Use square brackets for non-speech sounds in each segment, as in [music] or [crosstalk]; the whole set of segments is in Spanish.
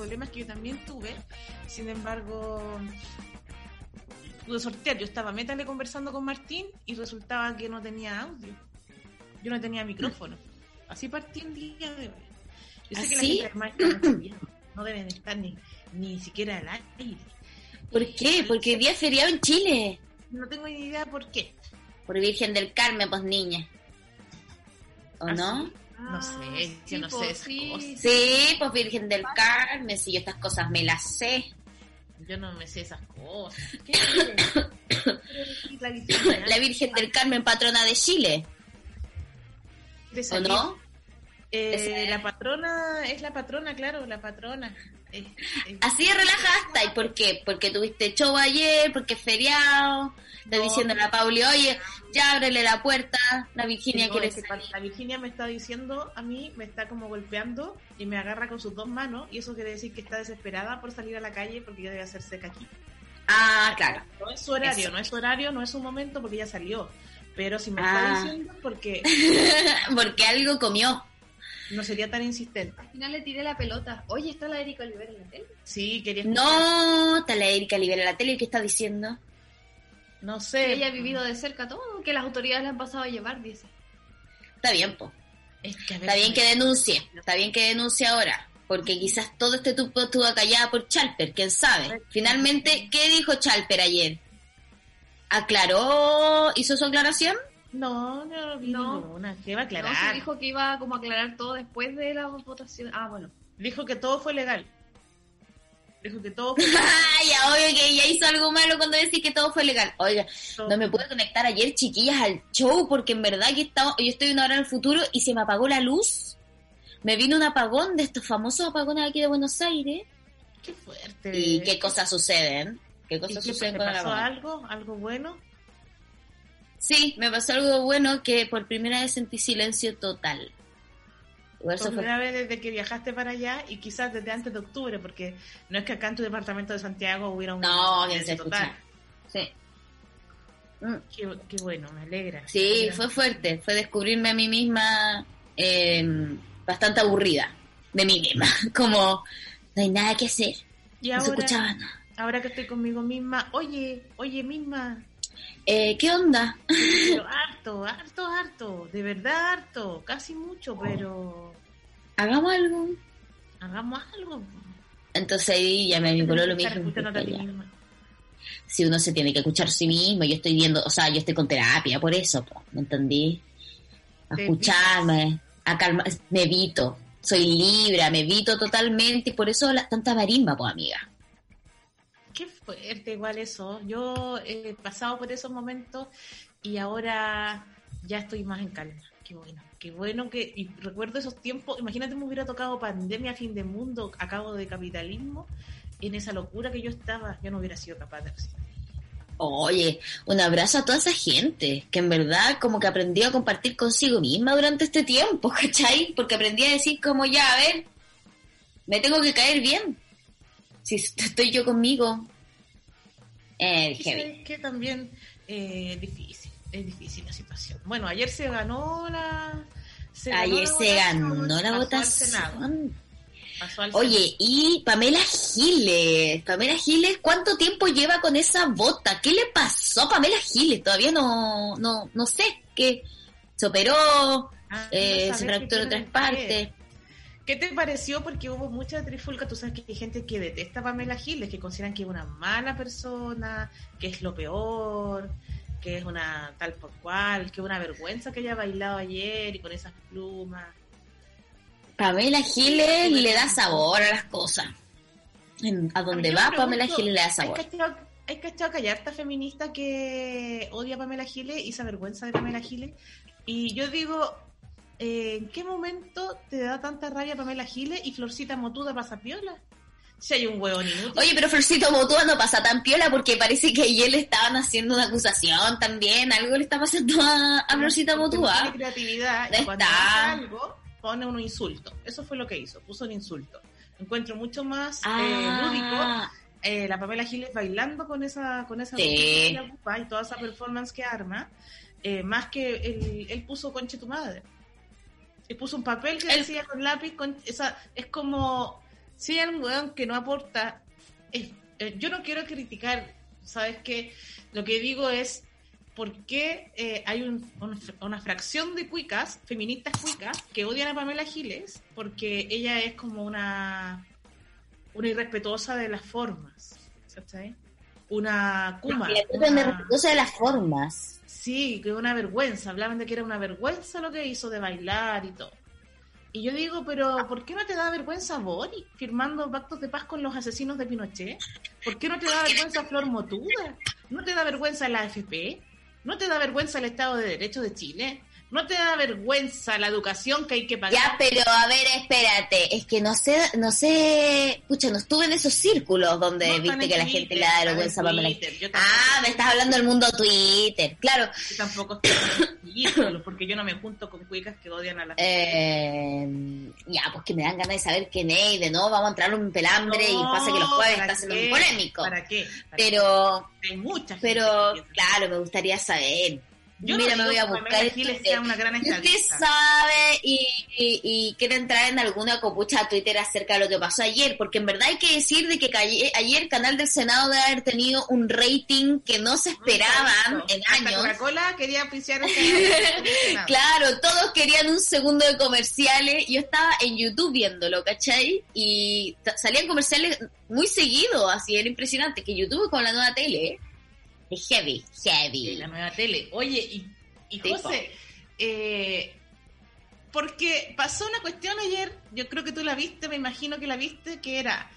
Problemas que yo también tuve. Sin embargo, pude sortear. Yo estaba métale conversando con Martín y resultaba que no tenía audio. Yo no tenía micrófono. Así partí el día de hoy. Yo sé que la ¿Así? gente bien. no deben estar ni, ni siquiera al aire. ¿Por qué? Porque día feriado en Chile. No tengo ni idea por qué. Por Virgen del Carmen, pues niña. ¿O ¿Ah, no? Sí? No sé, yo no sé esas cosas. Sí, pues Virgen del Carmen, si yo estas cosas me las sé. Yo no me sé esas cosas. [coughs] ¿Qué? [coughs] La Virgen, La Virgen del Carmen, patrona de Chile. de ¿O no? Eh, la patrona, es la patrona, claro, la patrona. Es- es- Así de relajada ¿Y por qué? Porque tuviste show ayer, porque es feriado. Está No, diciendo pero- la Pauli, oye, ya ábrele la puerta. La Virginia no, quiere salir. la Virginia me está diciendo, a mí me está como golpeando y me agarra con sus dos manos y eso quiere decir que está desesperada por salir a la calle porque ya debe hacer seca aquí. Ah, claro. No es su horario, Eso. no es su horario, no es su momento porque ya salió. Pero si me Ah. está diciendo porque [laughs] porque algo comió. No sería tan insistente. Al final le tiré la pelota. Oye, está la Erika Olivera en la tele. Sí, quería escuchar. No, está la Erika libera la tele. ¿Qué está diciendo? No Que sé. ella ha vivido de cerca todo, que las autoridades le han pasado a llevar, dice. Está bien, po. Es que Está bien que denuncie. Está bien que denuncie ahora. Porque quizás todo este tiempo estuvo callada por Chalper. ¿Quién sabe? Finalmente, ¿qué dijo Chalper ayer? ¿Aclaró? ¿Hizo su aclaración? No, no vi No. ninguna. ¿Qué va a No, aclarar? se dijo que iba como a aclarar todo después de la votación. Ah, bueno. Dijo que todo fue legal. Dijo que todo fue [laughs] Ay, ya, obvio que ella hizo algo malo cuando decís que todo fue legal. Oiga, no me pude conectar ayer, chiquillas, al show, porque en verdad que estaba, yo estoy una hora en el futuro y se me apagó la luz. Me vino un apagón de estos famosos apagones aquí de Buenos Aires. Qué fuerte. ¿Y qué cosas suceden? ¿Qué ¿Y cosas qué, suceden te con el pasó algo? ¿Algo bueno? Sí, me pasó algo bueno que por primera vez sentí silencio total. Por fue- primera vez desde que viajaste para allá y quizás desde antes de octubre, porque no es que acá en tu departamento de Santiago hubiera un No, se silencio total. Sí. Mm. Qué, qué bueno, me alegra. Sí, fue fuerte. Fue descubrirme a mí misma eh, bastante aburrida de mí misma. [laughs] Como no hay nada que hacer. Y No se ahora, escuchaba nada. ahora que estoy conmigo misma, oye, oye misma, Eh, ¿Qué onda? pero [laughs] harto, harto, harto, de verdad harto, casi mucho, pero Hagamos algo. hagamos algo. Entonces ahí ya me vinculó lo Estar mismo. escuchándote a ti Ya. misma. Si uno se tiene que escuchar a sí mismo, yo estoy viendo, o sea, yo estoy con terapia por eso, po, ¿me entendí? A escucharme, a calmar, me evito, soy libre, me evito totalmente y por eso la, tanta marimba, pues amiga. Qué fuerte igual eso. Yo he pasado por esos momentos y ahora ya estoy más en calma. Qué bueno, qué bueno que... Y recuerdo esos tiempos, imagínate me hubiera tocado pandemia, fin de mundo, a cabo de capitalismo, en esa locura que yo estaba, yo no hubiera sido capaz de resistir. Oye, un abrazo a toda esa gente que en verdad como que aprendió a compartir consigo misma durante este tiempo, [laughs] ¿cachai? Porque aprendí a decir como ya, a ver, me tengo que caer bien. Si estoy yo conmigo. Eh, sabes que también eh, es difícil, es difícil la situación. Bueno, ayer se ganó la... se ganó Ayer la se ganó la votación. Oye, y Pamela Giles, Pamela Giles, ¿cuánto tiempo lleva con esa bota? ¿Qué le pasó a Pamela Giles? Todavía no, no, no sé, que se operó, Ah, eh, no se fracturó en que partes. ¿Qué te pareció? Porque hubo mucha trifulca. Tú sabes que hay gente que detesta a Pamela Giles, que consideran que es una mala persona, que es lo peor, que es una tal por cual, que es una vergüenza que haya bailado ayer y con esas plumas. Pamela Giles le da sabor a las cosas. A donde va, me Pamela Giles le da ¿Hay sabor. cachado, hay cachado hay harta feminista que odia a Pamela Giles y se avergüenza de Pamela Giles? Y yo digo, eh, ¿en qué momento te da tanta rabia Pamela Giles y Florcita Motuda pasa piola? Si hay un huevón inútil. Oye, pero Florcito Motúa no pasa tan piola porque parece que ayer le estaban haciendo una acusación también. Algo le está pasando a, a Florcita Motúa. Tiene creatividad y cuando está. hace algo pone un insulto. Eso fue lo que hizo, puso un insulto. Encuentro mucho más eh, Ah, lúdico eh, la Pamela Giles bailando con esa con esa Sí. y toda esa performance que arma, eh, más que él, él puso conche tu madre. Él puso un papel que Él- decía con lápiz, con esa, es como si hay un weón que no aporta, es- eh, yo no quiero criticar, sabes que lo que digo es por qué eh, hay un- un- una fracción de cuicas, feministas cuicas, que odian a Pamela Giles porque ella es como una una irrespetuosa de las formas, ¿cachai? Una kuma. Una- respetuosa de las formas. Sí, que una vergüenza. Hablaban de que era una vergüenza lo que hizo de bailar y todo. Y yo digo, pero ¿por qué no te da vergüenza Boric firmando pactos de paz con los asesinos de Pinochet? ¿Por qué no te da vergüenza Flor Motuda? ¿No te da vergüenza la AFP? ¿No te da vergüenza el Estado de Derecho de Chile? ¿No te da vergüenza la educación que hay que pagar? Ya, pero a ver, espérate, es que no sé, no sé, pucha, no estuve en esos círculos donde No, viste que la Twitter, gente le da vergüenza a Pamela Twitter, yo tampoco- Ah, me estás hablando del mundo Twitter, claro. Yo tampoco estoy en ídolos, porque yo no me junto con cuicas que odian a la Eh, ya, pues que me dan ganas de saber quién es y de no, vamos a entrar en un pelambre y pasa que los jueves ¿para está siendo muy polémico. ¿Para qué? ¿Para Pero? Hay muchas pero, claro, me gustaría saber. Yo Mira, no me voy a buscar sea una gran usted sabe y, y, y quiere entrar en alguna copucha a Twitter acerca de lo que pasó ayer, porque en verdad hay que decir de que ayer el canal del Senado debe haber tenido un rating que no se esperaban en años. Coca-Cola quería auspiciar este [laughs] Claro, todos querían un segundo de comerciales. Yo estaba en YouTube viéndolo, ¿cachai? Y salían comerciales muy seguidos, así era impresionante. Que YouTube como la nueva tele, ¿eh? Es heavy, heavy. La nueva tele. Oye, y, y Sí, José, eh, porque pasó una cuestión ayer, yo creo que tú la viste, me imagino que la viste, que era,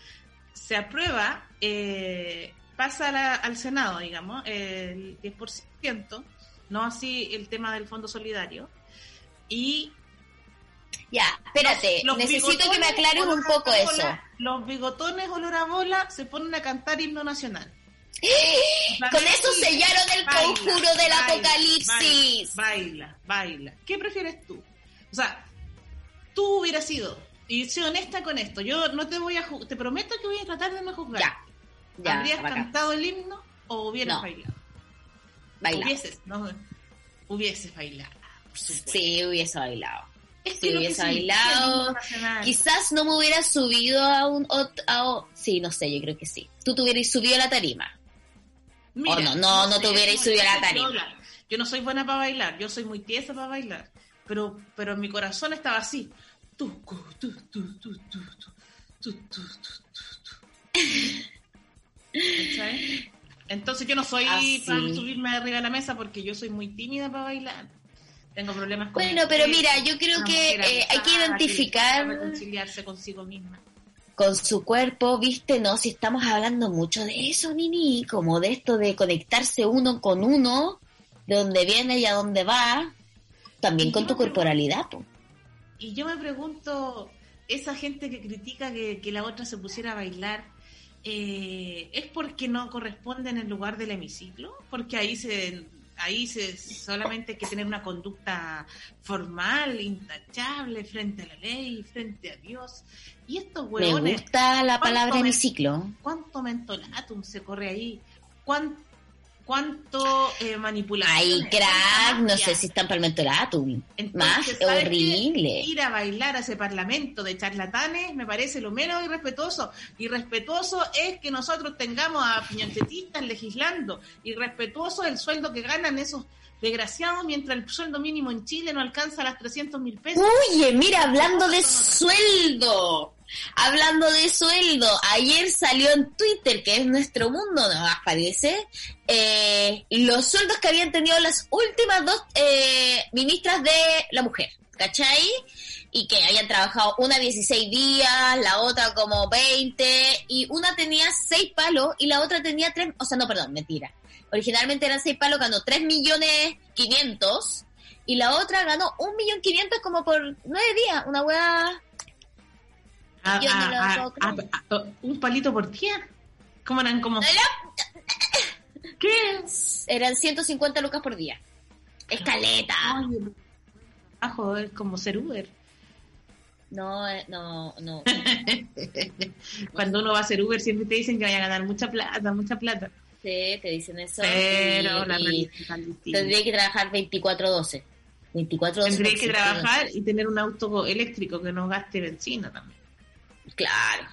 se aprueba, eh, pasa la- al Senado, digamos, el 10%, no así el tema del Fondo Solidario, y Ya, espérate, los necesito que me aclares un poco eso. Los bigotones olor a bola se ponen a cantar himno nacional. [gasps] Con eso sellaron el Baila, conjuro del baila, apocalipsis. Baila, baila. ¿Qué prefieres tú? O sea, tú hubieras sido, y soy honesta con esto, yo no te voy a ju- te prometo que voy a tratar de no juzgar. Ya, ya, ¿Habrías cantado el himno o hubieras No. bailado? Bailado. Hubieses, no, hubieses bailado, por. Sí, hubiese bailado. Es que que hubiese bailado. Quizás no me hubiera subido a un... a sí, no sé, yo creo que sí. Tú te hubieras subido a la tarima. No, no, no te hubierais subido a la tarima. Yo no soy buena para bailar, yo soy muy tiesa para bailar, pero, pero en mi corazón estaba así. Entonces yo no soy ah, para subirme arriba de la mesa porque yo soy muy tímida para bailar. Tengo problemas con Bueno, pero mira, yo creo que eh, hay que identificar... Que reconciliarse consigo misma con su cuerpo, viste, no, si estamos hablando mucho de eso, Nini, como de esto de conectarse uno con uno, de dónde viene y a dónde va, también Y con tu corporalidad, po. Y yo me pregunto, esa gente que critica que, que la otra se pusiera a bailar, eh, ¿es porque no corresponde en el lugar del hemiciclo? Porque ahí se ahí se solamente hay que tener una conducta formal, intachable, frente a la ley, frente a Dios. Y estos Me huevones, gusta la ¿cuánto palabra me- hemiciclo. ¿cuánto mentolatum se corre ahí? ¿Cuán- cuánto eh, manipulación. Ay, crack, no sé si están para el mentolatum. Más horrible. Ir a bailar a ese parlamento de charlatanes me parece lo menos irrespetuoso. Irrespetuoso es que nosotros tengamos a piñoncetistas legislando. Irrespetuoso el sueldo que ganan esos desgraciados mientras el sueldo mínimo en Chile no alcanza las 300 mil pesos. Oye, mira, hablando de sueldo, hablando de sueldo, ayer salió en Twitter, que es nuestro mundo, nos parece, eh, los sueldos que habían tenido las últimas dos eh, ministras de la mujer, ¿cachai? Y que habían trabajado una 16 días, la otra como 20, y una tenía 6 palos y la otra tenía 3, o sea, no, perdón, mentira. Originalmente eran 6 palos, ganó 3 millones 500 y la otra ganó un millón quinientos como por nueve días, una weá. A- Yo no a- lo a- puedo creer. a- a- un palito por día. ¿Cómo eran como? [laughs] ¿Qué? Eran 150 lucas por día. Escaleta. Trabajo es como ser Uber. No, eh, no, no. [laughs] Cuando uno va a ser Uber siempre te dicen que vaya a ganar mucha plata, mucha plata. Sí, te dicen eso. Pero la tendría que trabajar 24-12. 24-12. Tendría que trabajar y tener un auto eléctrico que no gaste benzina también. Claro.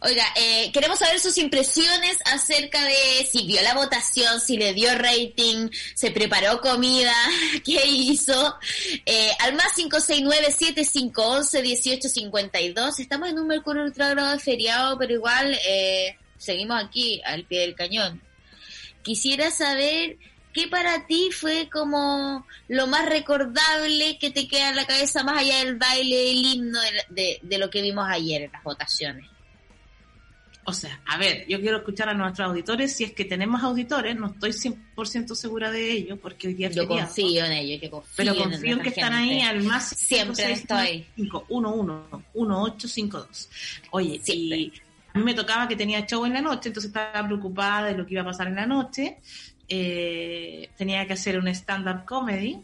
Oiga, eh, queremos saber sus impresiones acerca de si vio la votación, si le dio rating, se preparó comida, [laughs] qué hizo. Eh, al más 569-7511-1852. Estamos en un Mercurio retrógrado de feriado, pero igual eh, seguimos aquí al pie del cañón. Quisiera saber qué para ti fue como lo más recordable que te queda en la cabeza más allá del baile, el himno de, lo que vimos ayer en las votaciones. O sea, a ver, yo quiero escuchar a nuestros auditores. Si es que tenemos auditores, no estoy 100% segura de ello, porque hoy día Yo feriado. confío en ellos, yo confío Pero confío en que están ahí al más Siempre estoy. 1852. Oye, Siempre. y a mí me tocaba que tenía show en la noche, entonces estaba preocupada de lo que iba a pasar en la noche. Eh, tenía que hacer un stand-up comedy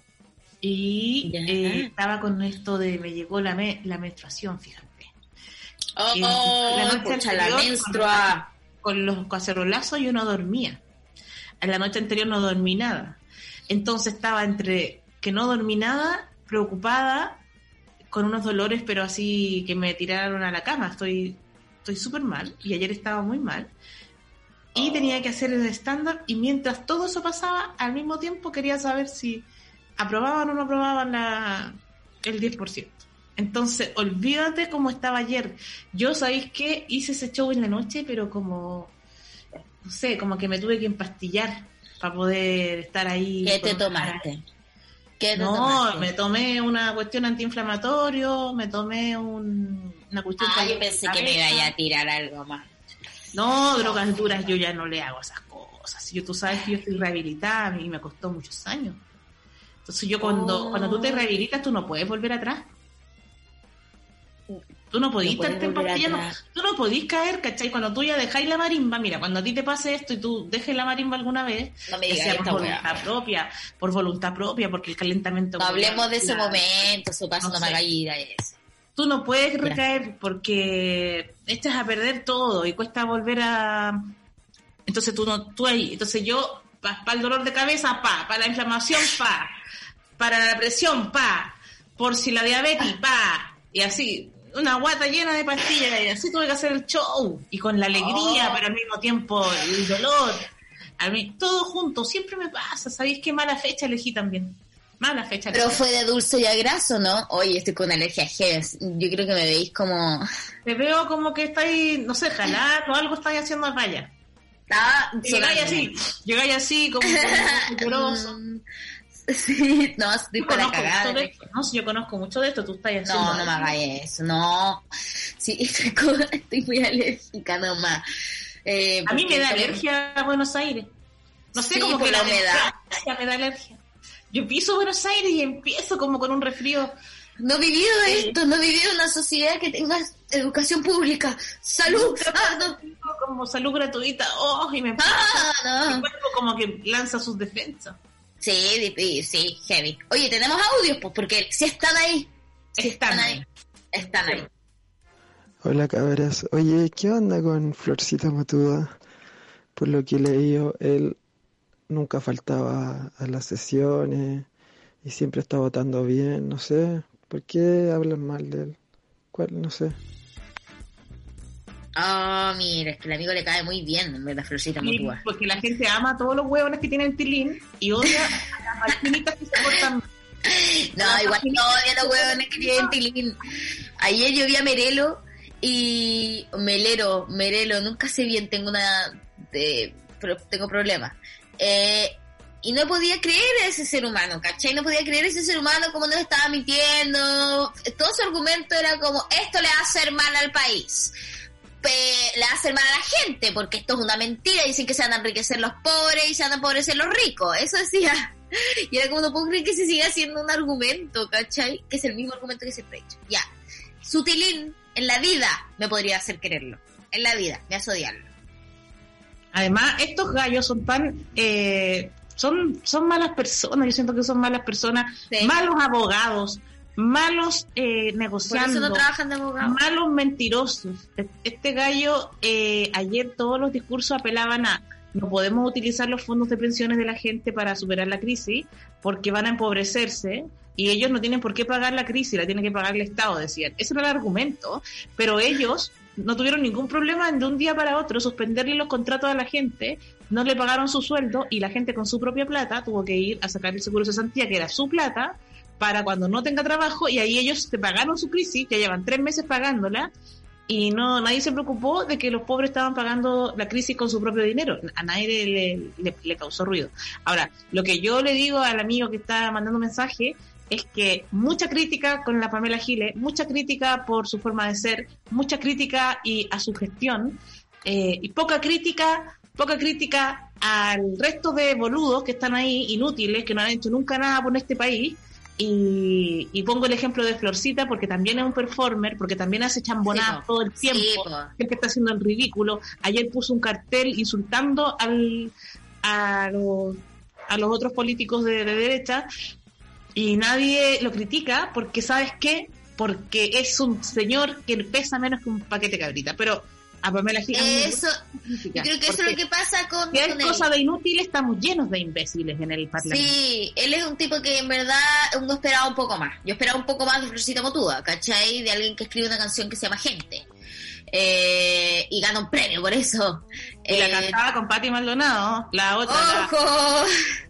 y eh, estaba con esto de me llegó la, me- la menstruación, fíjate. Oh, la noche pucha, la anterior, menstrua. Con los cacerolazos yo no dormía. En la noche anterior no dormí nada. Entonces estaba entre que no dormí nada, preocupada, con unos dolores, pero así que me tiraron a la cama. Estoy estoy súper mal y ayer estaba muy mal. Y tenía que hacer el estándar y mientras todo eso pasaba, al mismo tiempo quería saber si aprobaban o no aprobaban la, el 10%. Entonces, olvídate cómo estaba ayer. Yo, ¿sabéis qué? Hice ese show en la noche, pero como, no sé, como que me tuve que empastillar para poder estar ahí. ¿Qué te tomaste? ¿Qué te No, tomaste? me tomé una cuestión antiinflamatorio, me tomé un- una cuestión... Ah, yo pensé que me iba a tirar algo más. No, drogas duras, yo ya no le hago esas cosas. Yo, tú sabes que yo estoy rehabilitada y me costó muchos años. Entonces yo cuando, Oh. cuando tú te rehabilitas, tú no puedes volver atrás. Tú no podís No empastillando. atrás. Tú no podís caer, ¿cachai? Cuando tú ya dejáis la marimba, mira, cuando a ti te pase esto y tú dejes la marimba alguna vez, No me que digas sea por voluntad propia, por voluntad propia, porque el calentamiento... No hablemos de ese momento, su paso No no, me a eso. Tú no puedes recaer porque echas a perder todo y cuesta volver a entonces tú no tú ahí entonces yo para el dolor de cabeza pa para la inflamación pa para la presión pa por si la diabetes pa y así una guata llena de pastillas y así tuve que hacer el show y con la alegría Oh. pero al mismo tiempo el dolor a mí todo junto siempre me pasa sabéis qué mala fecha elegí también mala fecha Pero fue de dulce y a graso, ¿no? Oye, estoy con alergia a genes. Yo creo que me veis como... Te veo como que estáis, no sé, jalando o algo estáis haciendo a raya. Ah, Llegáis así, llegáis así, como, como [laughs] Sí, no, estoy Yo para conozco cagar. mucho de esto, no, si yo conozco mucho de esto, tú estás haciendo. No, no me hagáis eso, no. Sí, [laughs] estoy, muy alérgica nomás. Eh, A mí me da alergia a Buenos Aires. No sé, Sí, como que la humedad me da alergia. Yo piso Buenos Aires y empiezo como con un resfrío. No he vivido esto, no he vivido una sociedad que tenga educación pública. ¡Salud! Ah, no. Como salud gratuita, oh, y me Ah, mi no. cuerpo como que lanza sus defensas. Sí, sí, heavy. Oye, tenemos audios, pues, porque si están ahí. Si Están ahí. Están ahí. Hola cabras, oye, ¿qué onda con Florcita Matuda? Por lo que he leído, el nunca faltaba a las sesiones y siempre está votando bien, no sé. ¿Por qué hablan mal de él? ¿Cuál? No sé. Oh, mira, es que el amigo le cae muy bien, en vez de Florcita Sí, porque la gente ama a todos los huevones que tienen tilín y odia a las martinitas que se portan mal. [laughs] No, igual no odia a los huevones que tienen tilín. Ayer yo vi a Merelo y Melero, Merelo, nunca sé bien, tengo una de, pero tengo problemas. Eh, y no podía creer a ese ser humano, ¿cachai? No podía creer a ese ser humano como nos estaba mintiendo. Todo su argumento era como, esto le hacer mal al país. Pe- le hacer mal a la gente, porque esto es una mentira. Dicen que se van a enriquecer los pobres y se van a empobrecer los ricos. Eso decía. [laughs] Y era como, no puedo creer que se siga haciendo un argumento, ¿cachai? Que es el mismo argumento que siempre he dicho. Ya. Sutilín, en la vida me podría hacer quererlo. En la vida, me hace odiarlo. Además, estos gallos son tan... eh, son, son malas personas, yo siento que son malas personas, Sí. malos abogados, malos eh, Por negociando. eso no trabajan de abogado. malos mentirosos. Este gallo, eh, ayer todos los discursos apelaban a no podemos utilizar los fondos de pensiones de la gente para superar la crisis porque van a empobrecerse y ellos no tienen por qué pagar la crisis, la tiene que pagar el Estado, decían. Ese era el argumento, pero ellos no tuvieron ningún problema en de un día para otro suspenderle los contratos a la gente, no le pagaron su sueldo y la gente con su propia plata tuvo que ir a sacar el seguro de cesantía, que era su plata, para cuando no tenga trabajo y ahí ellos te pagaron su crisis, ya llevan tres meses pagándola y no nadie se preocupó de que los pobres estaban pagando la crisis con su propio dinero. A nadie le, le- causó ruido. Ahora, lo que yo le digo al amigo que está mandando mensaje es que mucha crítica con la Pamela Giles, mucha crítica por su forma de ser, mucha crítica y a su gestión eh, y poca crítica, poca crítica al resto de boludos que están ahí inútiles, que no han hecho nunca nada por este país. Y, y pongo el ejemplo de Florcita porque también es un performer, porque también hace chambonadas Sí, todo el tiempo, Sí, siempre está haciendo el ridículo. Ayer puso un cartel insultando al, a, los, a los otros políticos de, de derecha y nadie lo critica porque, ¿sabes qué? Porque es un señor que pesa menos que un paquete de cabrita. Pero a Pamela le Eso, creo que eso es lo que pasa con, si es con él. cosa de inútil, estamos llenos de imbéciles en el Parlamento. Sí, él es un tipo que en verdad uno esperaba un poco más. Yo esperaba un poco más de Florcita Motúa, ¿cachai? De alguien que escribe una canción que se llama Gente. Eh, y gana un premio por eso. Y la Eh, cantaba con Patti Maldonado, la otra, ¡Ojo! la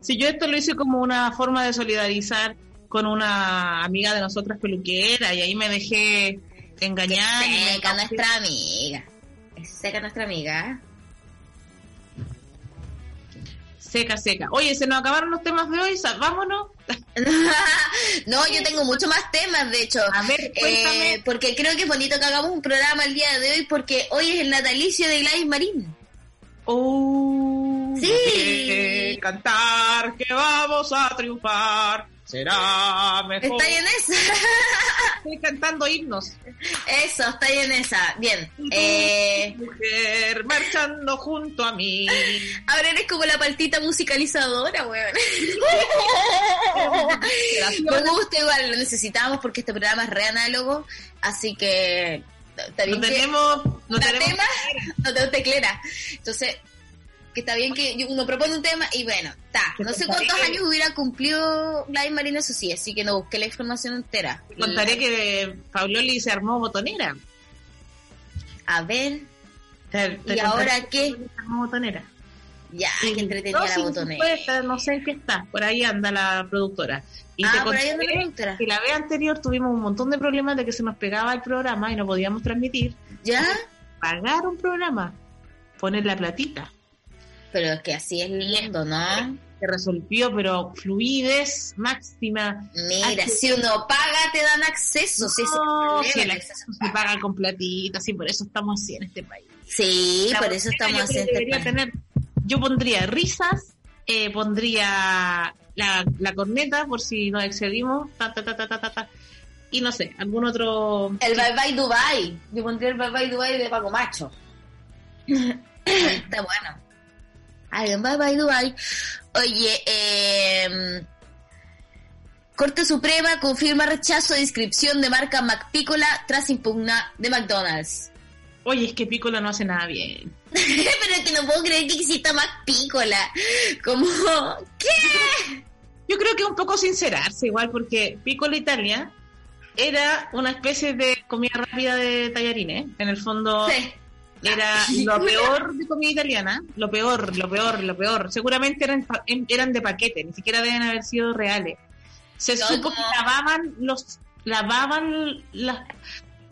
Si yo esto lo hice como una forma de solidarizar con una amiga de nosotras peluquera y ahí me dejé engañar. Seca nuestra amiga. Es seca nuestra amiga. Seca, seca. Oye, se nos acabaron los temas de hoy, vámonos. [laughs] no, yo tengo mucho más temas, de hecho. A ver, cuéntame. Eh, porque creo que es bonito que hagamos un programa el día de hoy porque hoy es el natalicio de Gladys Marín. Oh, Sí. que cantar que vamos a triunfar será mejor. ¿Está ahí en esa? [laughs] Estoy cantando himnos. Eso, está ahí en esa. Bien. Eh, Mujer marchando junto a mí. ahora eres como la partita musicalizadora, weón. Me gusta igual, lo necesitamos porque este programa es re análogo, así que está bien No tenemos, no ¿Un tenemos tema? no tengo teclera. Entonces, que está bien que uno propone un tema y bueno, está. Te No sé cuántos años hubiera cumplido Gladys Marina, eso sí, así que no busqué la información entera. Contaré que Pauloli se armó botonera. A ver, Te- te ¿y ahora qué? se armó botonera. Ya, Sí. que entretenida No, la sí, botonera. estar, no sé en qué está, por ahí anda la productora. Y Ah, te por ahí anda la productora. que la vez anterior tuvimos un montón de problemas de que se nos pegaba el programa y no podíamos transmitir. ¿Ya? Pagar un programa, poner la platita. Pero es que así es el mundo, ¿no? Se resolvió, pero fluidez máxima. Mira, si uno paga, te dan acceso. si No, problema, si el acceso se paga con platita, sí, por eso estamos así en este país. Sí, La por eso estamos haciendo que este país. tener, Yo pondría risas, eh, pondría la, la corneta por si nos excedimos, ta, ta, ta, ta, ta, ta, ta. y no sé, algún otro... El Bye Bye Dubai. Yo pondría el Bye Bye Dubai de Paco Macho. [coughs] Está bueno. Ay, Bye Bye Dubai. Oye, eh, Corte Suprema confirma rechazo de inscripción de marca McPícola tras impugna de McDonald's. Oye, es que Piccolo no hace nada bien. [laughs] Pero es que no puedo creer que exista McPícola. Como, ¿qué? Yo creo que un poco sincerarse igual, porque Piccolo Italia era una especie de comida rápida de tallarines. En el fondo Sí. Era [laughs] lo peor de comida italiana. Lo peor, lo peor, lo peor. Seguramente eran, en- eran de paquete, ni siquiera deben haber sido reales. Se No, supo no. que lavaban los... Lavaban las...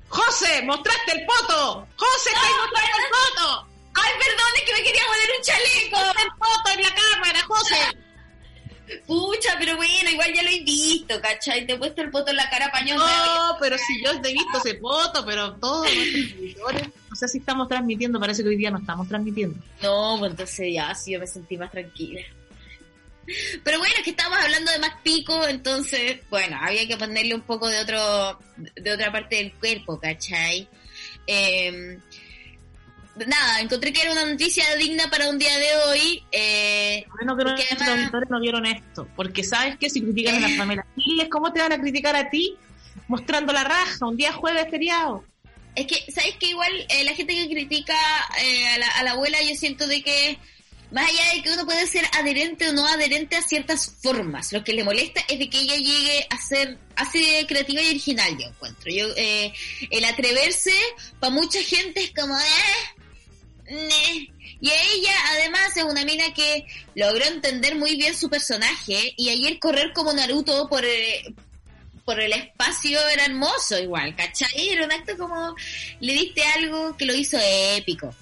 ¡José! ¡Mostraste el poto! ¡José, estáis mostrando el poto! Ay, perdón, es que me quería poner un chaleco. ¡El poto en la cámara, José! [laughs] Pucha, pero bueno, igual ya lo he visto, ¿cachai? Te he puesto el poto en la cara pañón. No, pero si yo te he visto ese poto, pero todos nuestros seguidores, no sé si estamos transmitiendo, parece que hoy día no estamos transmitiendo. No, pues entonces ya, sí, yo me sentí más tranquila. Pero bueno, es que estábamos hablando de más pico, entonces, bueno, había que ponerle un poco de otro, de otra parte del cuerpo, ¿cachai? Eh, nada, encontré que era una noticia digna para un día de hoy. Eh, Bueno, que además- auditores no vieron esto, porque sabes que si critican a las [laughs] Pamela Giles, ¿cómo te van a criticar a ti mostrando la raja un día jueves feriado? Es que, ¿sabes que Igual eh, la gente que critica eh, a, la, a la abuela, yo siento de que, más allá de que uno puede ser adherente o no adherente a ciertas formas, lo que le molesta es de que ella llegue a ser así creativa y original, yo encuentro. Yo, eh, el atreverse, para mucha gente es como, eh, ne. Y ella, además, es una mina que logró entender muy bien su personaje y ayer correr como Naruto por, eh, por el espacio era hermoso igual, ¿cachai? Era un acto como, le diste algo que lo hizo épico.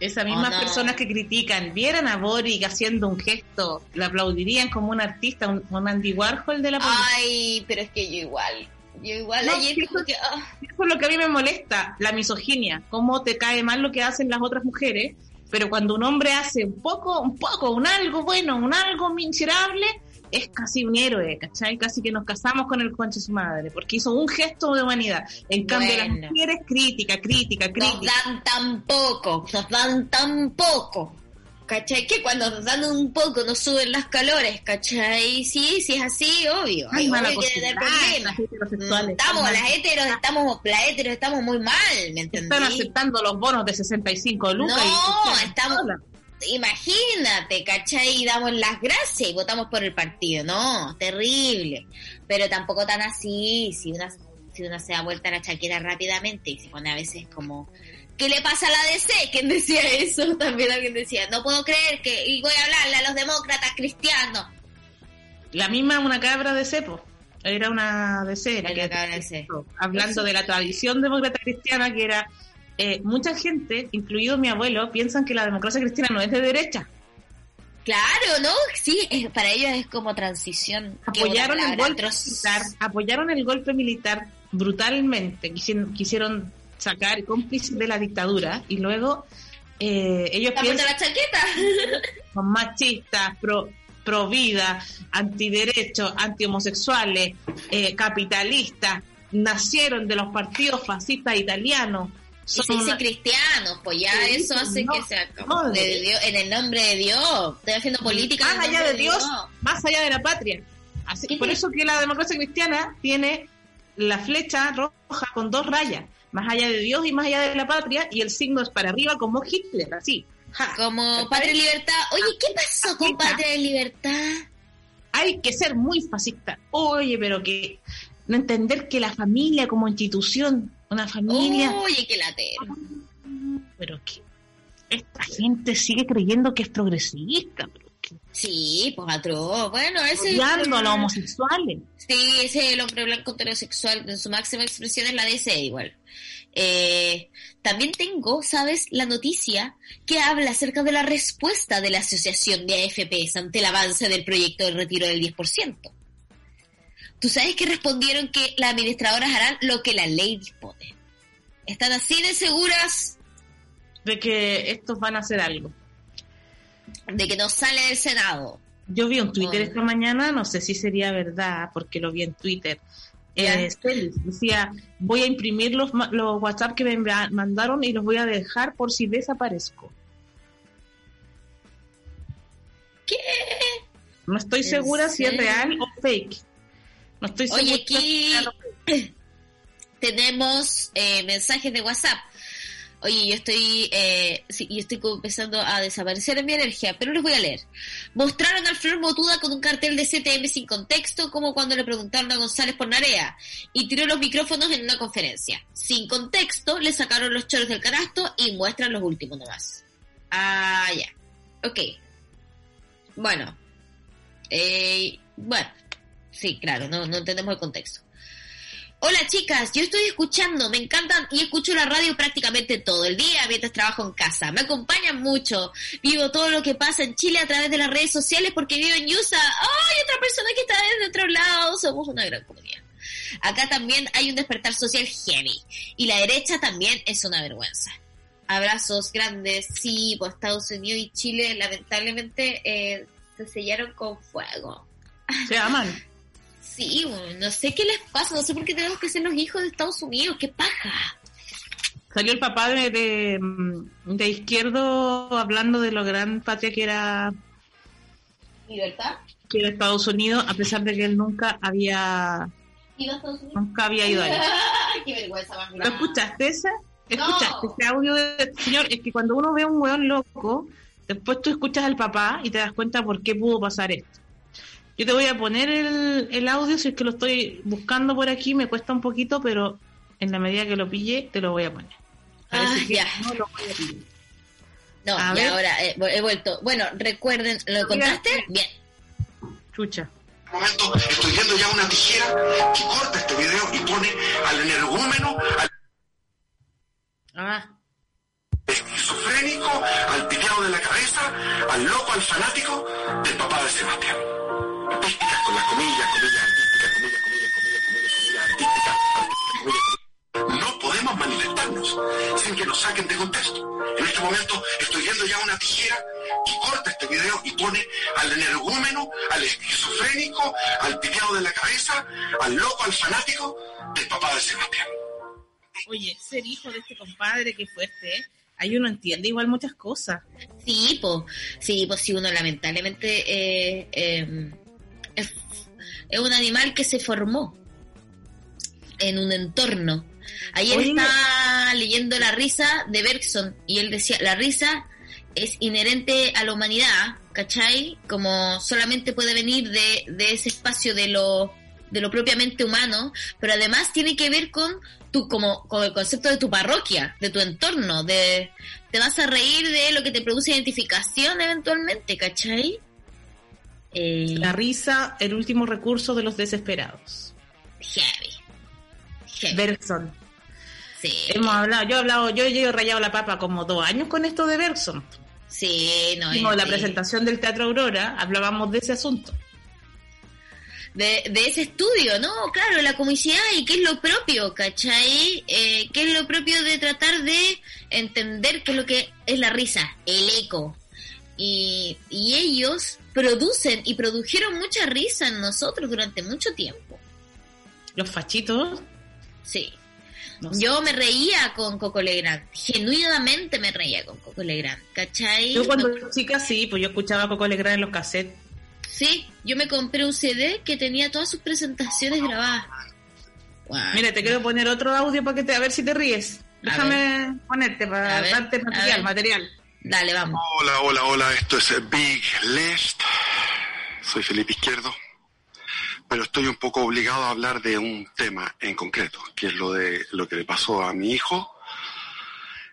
Esas mismas Oh, no. personas que critican, vieran a Boric haciendo un gesto, la aplaudirían como un artista, un, un Andy Warhol de la política. Ay, pero es que yo igual, yo igual No, ayer como que, ah, Eso es lo que a mí me molesta, la misoginia, cómo te cae mal lo que hacen las otras mujeres, pero cuando un hombre hace un poco, un poco, un algo bueno, un algo miserable, es casi un héroe, ¿cachai? Casi que nos casamos con el concha de su madre, porque hizo un gesto de humanidad. En cambio, las mujeres, crítica, crítica, nos crítica. dan tan poco, nos dan tan poco. ¿Cachai? Que cuando nos dan un poco nos suben las calores, ¿cachai? Sí, sí es así, obvio. Ay, Ay, mala obvio que acostumbrada, problemas. las heterosexuales. Estamos, Están- las heteros estamos, las heteros estamos muy mal, ¿me Están entendí? aceptando los bonos de 65 lucas. No, y- estamos- Imagínate, ¿cachai? Y damos las gracias y votamos por el partido. No, terrible. Pero tampoco tan así. Si una, si una se da vuelta la chaqueta rápidamente y se pone a veces como... ¿Qué le pasa a la DC? ¿Quién decía eso? [laughs] También alguien decía, no puedo creer que... Y voy a hablarle a los demócratas cristianos. La misma, una cabra de cepo. Era una DC, la que cabra de hablando de la tradición demócrata cristiana, que era eh, mucha gente, incluido mi abuelo, piensan que la democracia cristiana no es de derecha. Claro, ¿no? Sí, es- para ellos es como transición. Apoyaron el golpe militar, apoyaron el golpe militar brutalmente, quisieron, quisieron sacar cómplices de la dictadura y luego eh, ellos ¿Te has puesto piensan la chaqueta? [laughs] son machistas, pro, pro vida, antiderechos, antihomosexuales, eh, capitalistas, nacieron de los partidos fascistas italianos. Y se Son dice una- cristianos, pues ya eso hace no, que sea como de Dios, en el nombre de Dios. Estoy haciendo política. en más allá de Dios, más allá de la patria. Así- ¿Qué por eso que la democracia cristiana tiene la flecha roja con dos rayas, más allá de Dios y más allá de la patria, y el signo es para arriba como Hitler, así. Ja. Como. Patria y Libertad. Oye, ¿qué pasó con. Patria y Libertad? hay que ser muy fascista. Oye, pero que no entender que la familia como institución, una familia, Oye, qué latero. pero que esta gente sigue creyendo que es progresista, pero que Sí, pues atroz. Bueno, ese es odiando a los homosexuales. Sí, ese es el hombre blanco heterosexual. En su máxima expresión es la DC igual. Eh, también tengo, ¿sabes? La noticia que habla acerca de la respuesta de la Asociación de AFPs ante el avance del proyecto de retiro del 10%. Tú sabes que respondieron que las administradoras harán lo que la ley dispone. Están así de seguras de que estos van a hacer algo. De que no sale del Senado. Yo vi un Twitter esta mañana, no sé si sería verdad, porque lo vi en Twitter. Eh, Celis decía, voy a imprimir los, los WhatsApp que me mandaron y los voy a dejar por si desaparezco. ¿Qué? No estoy ¿En segura si es real o fake. No estoy segura. Oye, si es aquí real o fake. [laughs] tenemos eh, mensajes de WhatsApp. Oye, yo estoy, eh, sí, yo estoy empezando a desaparecer en mi energía, pero les voy a leer. Mostraron al Flor Motuda con un cartel de CTM sin contexto, como cuando le preguntaron a González por Narea, y tiró los micrófonos en una conferencia. Sin contexto, le sacaron los choros del canasto y muestran los últimos nomás. Ah, ya. Ok. Bueno. Eh, bueno. Sí, claro, no, no entendemos el contexto. Hola chicas, yo estoy escuchando, me encantan y escucho la radio prácticamente todo el día mientras trabajo en casa. Me acompañan mucho. Vivo todo lo que pasa en Chile a través de las redes sociales porque vivo en USA. ¡Ay, otra persona que está desde otro lado! Somos una gran comunidad. Acá también hay un despertar social heavy y la derecha también es una vergüenza. Abrazos grandes, sí, pues Estados Unidos y Chile lamentablemente eh, se sellaron con fuego. Se aman. Sí, bueno, no sé qué les pasa, no sé por qué tenemos que ser los hijos de Estados Unidos, qué paja. Salió el papá de, de, de izquierdo hablando de lo gran patria que era, ¿Libertad? que era Estados Unidos, a pesar de que él nunca había ¿Ido a Estados Unidos? nunca había ido ahí. [laughs] qué vergüenza más ¿Lo escuchaste esa? No. ¿Escuchaste ese audio de señor? Es que cuando uno ve un weón loco, después tú escuchas al papá y te das cuenta por qué pudo pasar esto. Yo te voy a poner el, el audio, si es que lo estoy buscando por aquí, me cuesta un poquito, pero en la medida que lo pille, te lo voy a poner. Ah, ya. no lo voy a pillar. No, A y ver. ahora eh, he vuelto. Bueno, recuerden, ¿lo contaste? Bien. Chucha. momento estoy viendo ya una tijera que corta este video y pone al energúmeno, al Ah, esquizofrénico, al piteado de la cabeza, al loco, al fanático del papá de Sebastián. Artísticas con las comillas, comillas artísticas, comillas, comillas, comillas, comillas, comillas artísticas, artísticas, comillas, comillas. No podemos manifestarnos sin que nos saquen de contexto. En este momento estoy viendo ya una tijera que corta este video y pone al energúmeno, al esquizofrénico, al piteado de la cabeza, al loco, al fanático del papá de Sebastián. oye, ser hijo de este compadre, qué fuerte, ¿eh? Ahí uno entiende igual muchas cosas. Sí, pues, sí, pues si uno lamentablemente eh, eh, es, es un animal que se formó en un entorno. Ayer Oye. estaba leyendo La risa de Bergson y él decía, la risa es inherente a la humanidad, ¿cachai? Como solamente puede venir de, de ese espacio de lo, de lo propiamente humano, pero además tiene que ver con tu, como, con el concepto de tu parroquia, de tu entorno, de, te vas a reír de lo que te produce identificación eventualmente, ¿cachai? Eh, La risa, el último recurso de los desesperados. heavy. Heavy. Bergson. sí, Hemos hablado, yo he hablado, yo he rayado la papa como dos años con esto de Bergson. sí, no, la presentación del Teatro Aurora, hablábamos de ese asunto. de, de ese estudio, ¿no? Claro, la comicidad y qué es lo propio, ¿cachai? Eh, qué es lo propio de tratar de entender qué es lo que es la risa, el eco. Y, y ellos producen y produjeron mucha risa en nosotros durante mucho tiempo. Los fachitos, Sí. no sé. Yo me reía con Coco Legrand, genuinamente me reía con Coco Legrand, ¿cachai? Yo cuando era chica sí, pues yo escuchaba a Coco Legrand en los cassettes. sí, yo me compré un CD que tenía todas sus presentaciones grabadas. Guau. Mira, te quiero poner otro audio para que te, a ver si te ríes. Déjame ponerte para darte material, material. Dale, vamos. Hola, hola, hola, esto es Big Left. Soy Felipe Izquierdo, pero estoy un poco obligado a hablar de un tema en concreto, que es lo de lo que le pasó a mi hijo,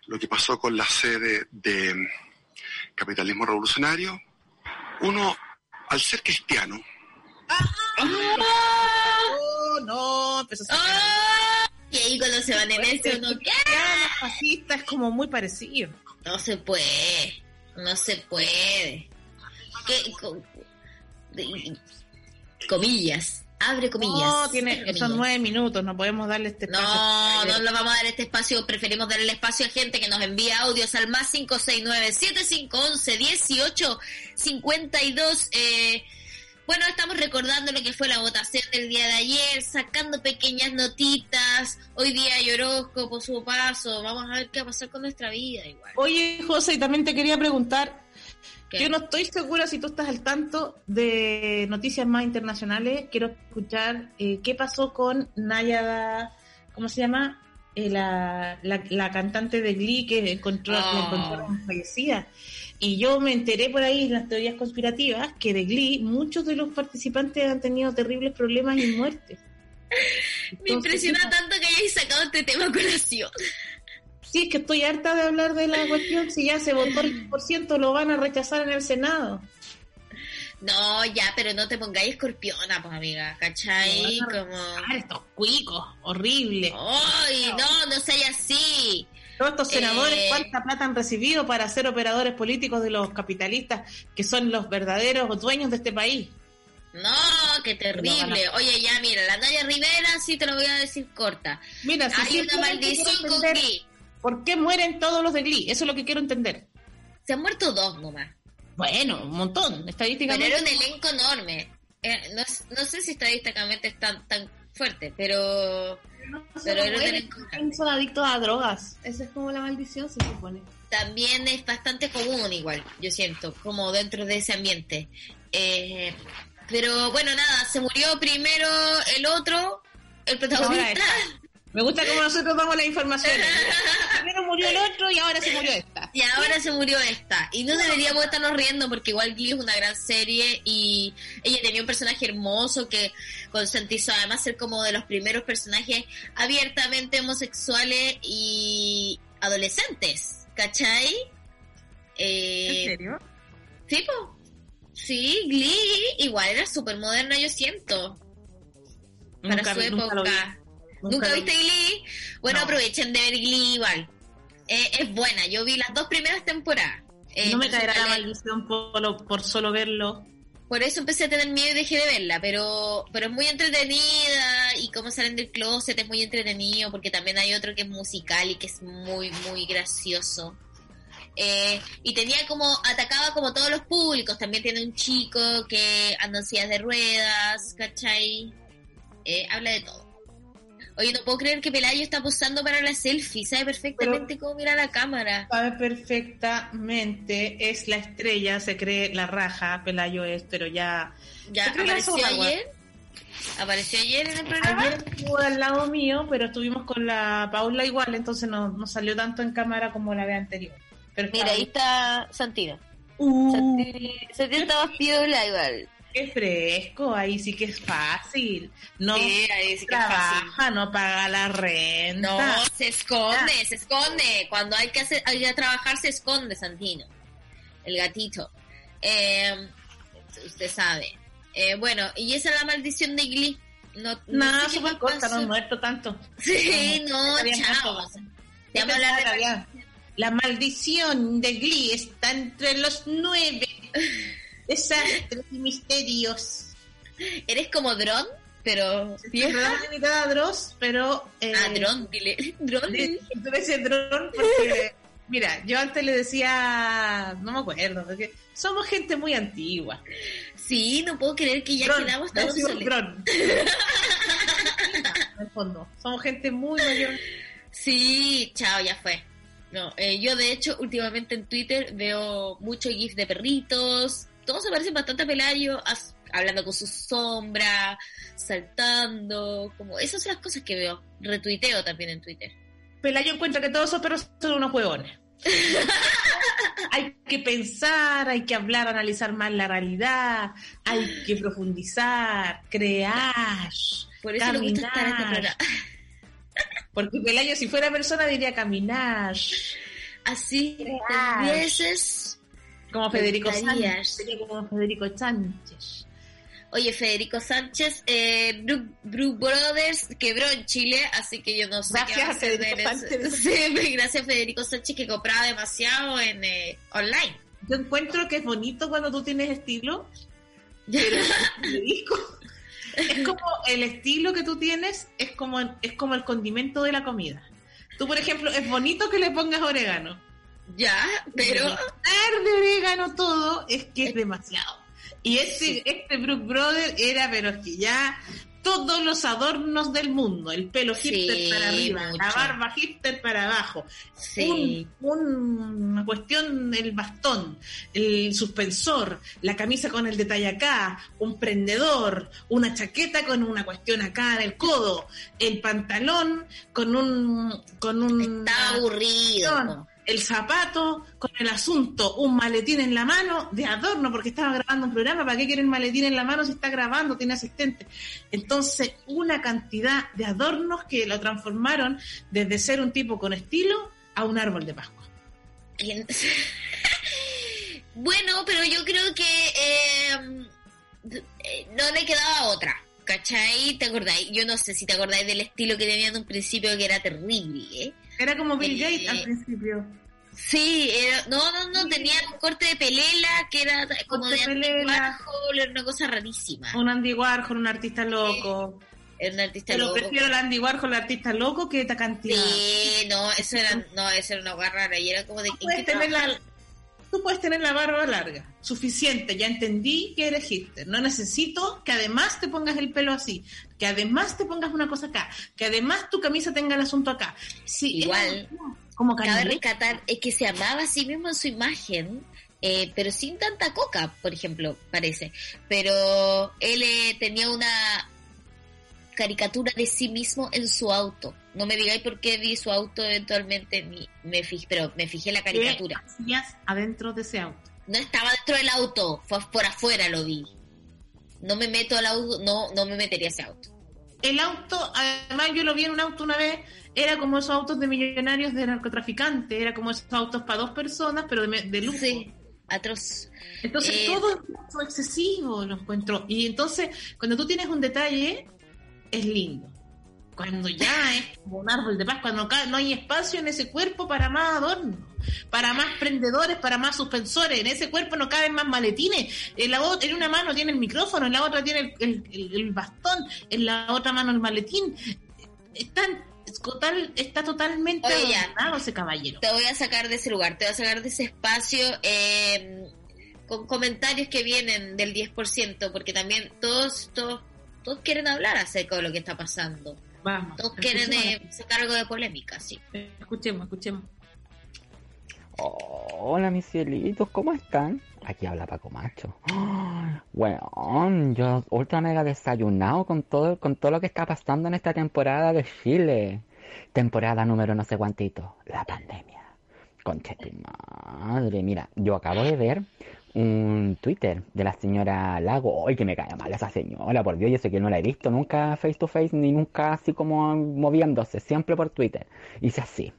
lo que pasó con la sede de Capitalismo Revolucionario. Uno, al ser cristiano, Oh, no, empezó a sacar ¡Ah! Y ahí cuando se van en ese uno, ¿qué? fascista, es como muy parecido. No se puede, no se puede. ¿Qué? Comillas. Abre comillas. No, tiene, Abre son comillas. nueve minutos, no podemos darle este espacio. No, no le vamos a dar este espacio, preferimos darle el espacio a gente que nos envía audios al más 569-7511-1852. Eh, bueno, estamos recordando lo que fue la votación del día de ayer, sacando pequeñas notitas. Hoy día hay horóscopo, su paso. Vamos a ver qué va a pasar con nuestra vida igual. Oye, José, y también te quería preguntar, ¿Qué? yo no estoy segura si tú estás al tanto de noticias más internacionales. Quiero escuchar eh, qué pasó con Nayada, ¿cómo se llama? Eh, la, la, la cantante de Glee que encontró, Oh. la encontraron fallecida. Y yo me enteré por ahí en las teorías conspirativas que de Glee muchos de los participantes han tenido terribles problemas y muertes. [laughs] Me impresiona ¿qué tanto que hayáis sacado este tema a colación. Sí, es que estoy harta de hablar de la cuestión. Si ya se votó el [laughs] por ciento, lo van a rechazar en el Senado. No, ya, pero no te pongáis escorpiona, pues amiga, ¿cachai? No, no, Como... Ah, estos cuicos, horrible. ¡Ay, no, no seas así! Todos estos senadores, Eh. ¿cuánta plata han recibido para ser operadores políticos de los capitalistas que son los verdaderos dueños de este país? No, qué terrible. Oye, ya, mira, la Naya Rivera sí te lo voy a decir corta. Mira, si Hay una maldición con Glee. ¿Por qué mueren todos los de Glee? Eso es lo que quiero entender. Se han muerto dos nomás. Bueno, un montón, Pero estadísticamente. era un elenco enorme. Eh, no, no sé si estadísticamente es tan, tan fuerte, pero, pero era un elenco. Son adictos a drogas. Esa es como la maldición, se supone. también es bastante común igual, yo siento, como dentro de ese ambiente. Eh, pero bueno, nada, se murió primero el otro, el protagonista. Me gusta cómo nosotros damos las informaciones. [laughs] Primero murió el otro y ahora se murió esta. Y ahora se murió esta. Y no deberíamos estarnos riendo porque igual Glee es una gran serie y ella tenía un personaje hermoso que concientizó además ser como de los primeros personajes abiertamente homosexuales y adolescentes, ¿cachai? Eh, serio? Sí, po. Sí, Glee igual era súper moderna, yo siento. Para Nunca su vi- nunca lo vi. época. ¿Nunca, lo viste vi. Glee? Bueno, No. aprovechen de ver Glee igual. Eh, es buena, yo vi las dos primeras temporadas. Eh, no me caerá la maldición por, por solo verlo. Por eso empecé a tener miedo y dejé de verla, pero pero es muy entretenida y cómo salen del closet es muy entretenido porque también hay otro que es musical y que es muy, muy gracioso. Eh, y tenía como, atacaba como todos los públicos, también tiene un chico que anda en sillas de ruedas, ¿cachai? Eh, habla de todo. Oye, no puedo creer que Pelayo está posando para la selfie, sabe perfectamente cómo mira la cámara. Sabe perfectamente, es la estrella, se cree la raja, Pelayo es, pero ya... Ya apareció ayer. Apareció ayer en el programa. Ayer estuvo al lado mío, pero estuvimos con la Paula igual, entonces no, no salió tanto en cámara como la vez anterior. Pero Mira, ahí está Santina. Uh, Santi, Santi estaba piola igual. Qué fresco, ahí sí que es fácil. No Sí, ahí sí que es fácil. trabaja, no paga la renta. No, se esconde, se esconde. Cuando hay que hacer, hay que trabajar, se esconde Santino. El gatito. Eh, usted sabe. Eh, bueno, y esa es la maldición de Glee. No, no Nada, sé súper corta, no muerto tanto. Sí, no, bien, chao. muerto. Te vamos a hablar de Había- La maldición de Glee está entre los nueve. [laughs] Desastres y misterios. Eres como Dron, pero vieja. Es mitad a Dross, pero... Eh, Ah, Dron, dile. [laughs] Dron. de- Tú le dices dron porque... Mira, yo antes le decía... No me acuerdo, porque somos gente muy antigua. Sí, no puedo creer que ya Dron, quedamos tan. [laughs] En el fondo, somos gente muy mayor. Sí, chao, ya fue. No, eh, yo de hecho últimamente en Twitter veo mucho gif de perritos. Todos se parecen bastante a Pelayo, as- hablando con su sombra, saltando, como esas son las cosas que veo. Retuiteo también en Twitter. Pelayo encuentra que todos esos perros son unos huevones. [laughs] hay que pensar, hay que hablar, analizar más la realidad, hay que profundizar, crear. Por eso me gusta estar en este Caminar. Porque Pelayo, si fuera persona, diría caminar. Así, Crear. veces. Como Federico. Sánchez. Sería como Federico Sánchez. Oye, Federico Sánchez, eh, Brothers quebró en Chile, así que yo no sé qué Gracias va a hacer Federico. [laughs] Sí, gracias a Federico Sánchez que compraba demasiado en eh, online. Yo encuentro que es bonito cuando tú tienes estilo, pero. [laughs] Es como el estilo que tú tienes, es como, es como el condimento de la comida. Tú, por ejemplo, es bonito que le pongas orégano. Ya, pero... de orégano todo es que es demasiado. Y este, este Brook Brother era, pero es que ya todos los adornos del mundo, el pelo hipster para arriba, la barba hipster para abajo, Sí. un- una cuestión, el bastón, el suspensor, la camisa con el detalle acá, un prendedor, una chaqueta con una cuestión acá en el codo, el pantalón con un con un Está aburrido. po. El zapato con el asunto, un maletín en la mano de adorno, porque estaba grabando un programa, ¿para qué quieren maletín en la mano si está grabando, tiene asistente? Entonces, una cantidad de adornos que lo transformaron desde ser un tipo con estilo a un árbol de Pascua. [laughs] Bueno, pero yo creo que eh, eh, no le quedaba otra. ¿Cachai? ¿Te acordáis? Yo no sé si te acordáis del estilo que tenía en un principio que era terrible, ¿eh? Era como Bill Eh, Gates al principio. Sí, era, no, no, no, tenía un corte de pelela que era como Corte de Andy pelela. Warhol, era una cosa rarísima. Un Andy Warhol, un artista loco. Era un artista Pero loco. prefiero el Andy Warhol, el artista loco, que esta cantidad. Sí, no, eso era, no, eso era una hueá rara y era como de Tú ¿en puedes, qué tener la, trabajas? Tú puedes tener la barba larga, suficiente, ya entendí que eres hipster. No necesito que además te pongas el pelo así, que además te pongas una cosa acá, que además tu camisa tenga el asunto acá. Sí, Igual, como Cabe rescatar es que se amaba a sí mismo en su imagen, eh, pero sin tanta coca, por ejemplo, parece. Pero él eh, tenía una caricatura de sí mismo en su auto. No me digáis por qué vi su auto eventualmente, ni me fijé, pero me fijé la caricatura. ¿Qué hacías adentro de ese auto? No estaba dentro del auto, fue por afuera lo vi. No me meto al auto, no, no me metería a ese auto. El auto, además yo lo vi en un auto una vez, era como esos autos de millonarios de narcotraficantes, era como esos autos para dos personas, pero de, me- de lujo. Sí, atroz. Entonces Eh, todo es excesivo, lo encuentro. Y entonces, cuando tú tienes un detalle, es lindo. Cuando ya es como un árbol de paz, cuando no hay espacio en ese cuerpo para más adornos, para más prendedores, para más suspensores, en ese cuerpo no caben más maletines. En, la ot- en una mano tiene el micrófono, en la otra tiene el, el- el- el bastón, en la otra mano el maletín. Están, total, está totalmente Oye, adornado ese caballero. te voy a sacar de ese lugar, te voy a sacar de ese espacio eh, con comentarios que vienen del 10%, porque también todos, todos, todos quieren hablar acerca de lo que está pasando. Vamos. Todos quieren escuchemos, eh, sacar algo de polémica, sí. escuchemos, escuchemos. Hola mis cielitos, ¿cómo están? Aquí habla Paco Macho. [gasps] Bueno, yo ultra mega desayunado con todo, con todo lo que está pasando en esta temporada de Chile. Temporada número no sé cuántito, la pandemia. Concha de tu madre, mira, yo acabo de ver un Twitter de la señora Lago. ¡Ay, que me cae mal esa señora! Por Dios, yo sé que no la he visto nunca face to face, ni nunca así como moviéndose, siempre por Twitter. Dice así.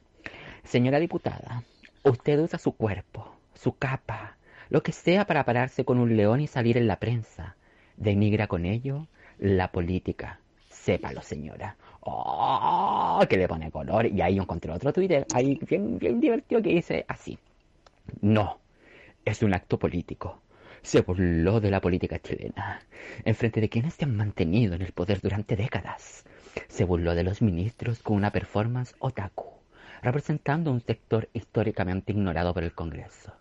Señora diputada, usted usa su cuerpo, su capa, lo que sea para pararse con un león y salir en la prensa. Denigra con ello la política. Sépalo, señora. ¡Oh! Que le pone color. Y ahí encontré otro Twitter, ahí bien, bien divertido, que dice así. No, es un acto político. Se burló de la política chilena, en frente de quienes se han mantenido en el poder durante décadas. Se burló de los ministros con una performance otaku, representando un sector históricamente ignorado por el Congreso.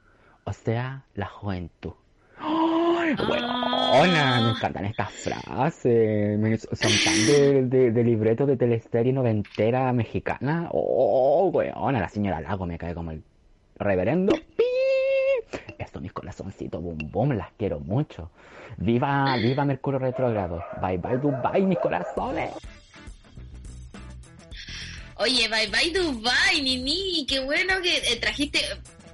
O sea, la juventud. ¡Ay, weona! Me encantan estas frases. Son tan de, de, de libreto de teleserie noventera mexicana. ¡Oh, weona! La señora Lago me cae como el reverendo. ¡Pi! Mis corazoncitos, boom, boom, las quiero mucho. ¡Viva, viva Mercurio retrógrado! ¡Bye, bye, Dubai, mis corazones! Oye, bye bye Dubai, Nini, qué bueno que eh, trajiste,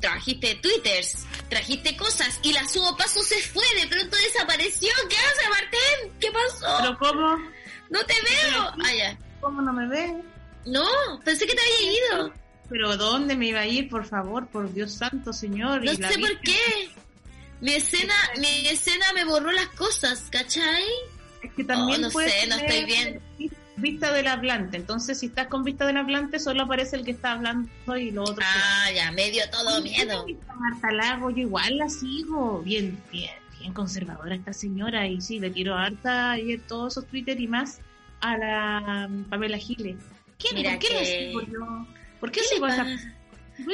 trajiste twitters, trajiste cosas y la subo paso se fue, de pronto desapareció. ¿Qué hace Martín? ¿Qué pasó? Pero ¿cómo? No te veo. Ah, ya. ¿Cómo no me ven? No, pensé que te había ido. Pero ¿dónde me iba a ir, por favor? Por Dios santo, señor. No Y la sé por qué. Mi escena, mi escena me borró las cosas, ¿cachai? Es que también Oh, no puedes sé, no estoy bien. Vista del hablante. Entonces, si estás con vista del hablante, solo aparece el que está hablando y lo otro. Ah, ya, me dio todo miedo. Marta Lago, yo igual la sigo. Bien, bien, bien conservadora esta señora y sí, le tiró harta ayer todos esos Twitter y más a la Pamela Giles. ¿Quién, Mira ¿Por qué que- sigo yo? ¿Por qué ¿Qué sigo le pasa?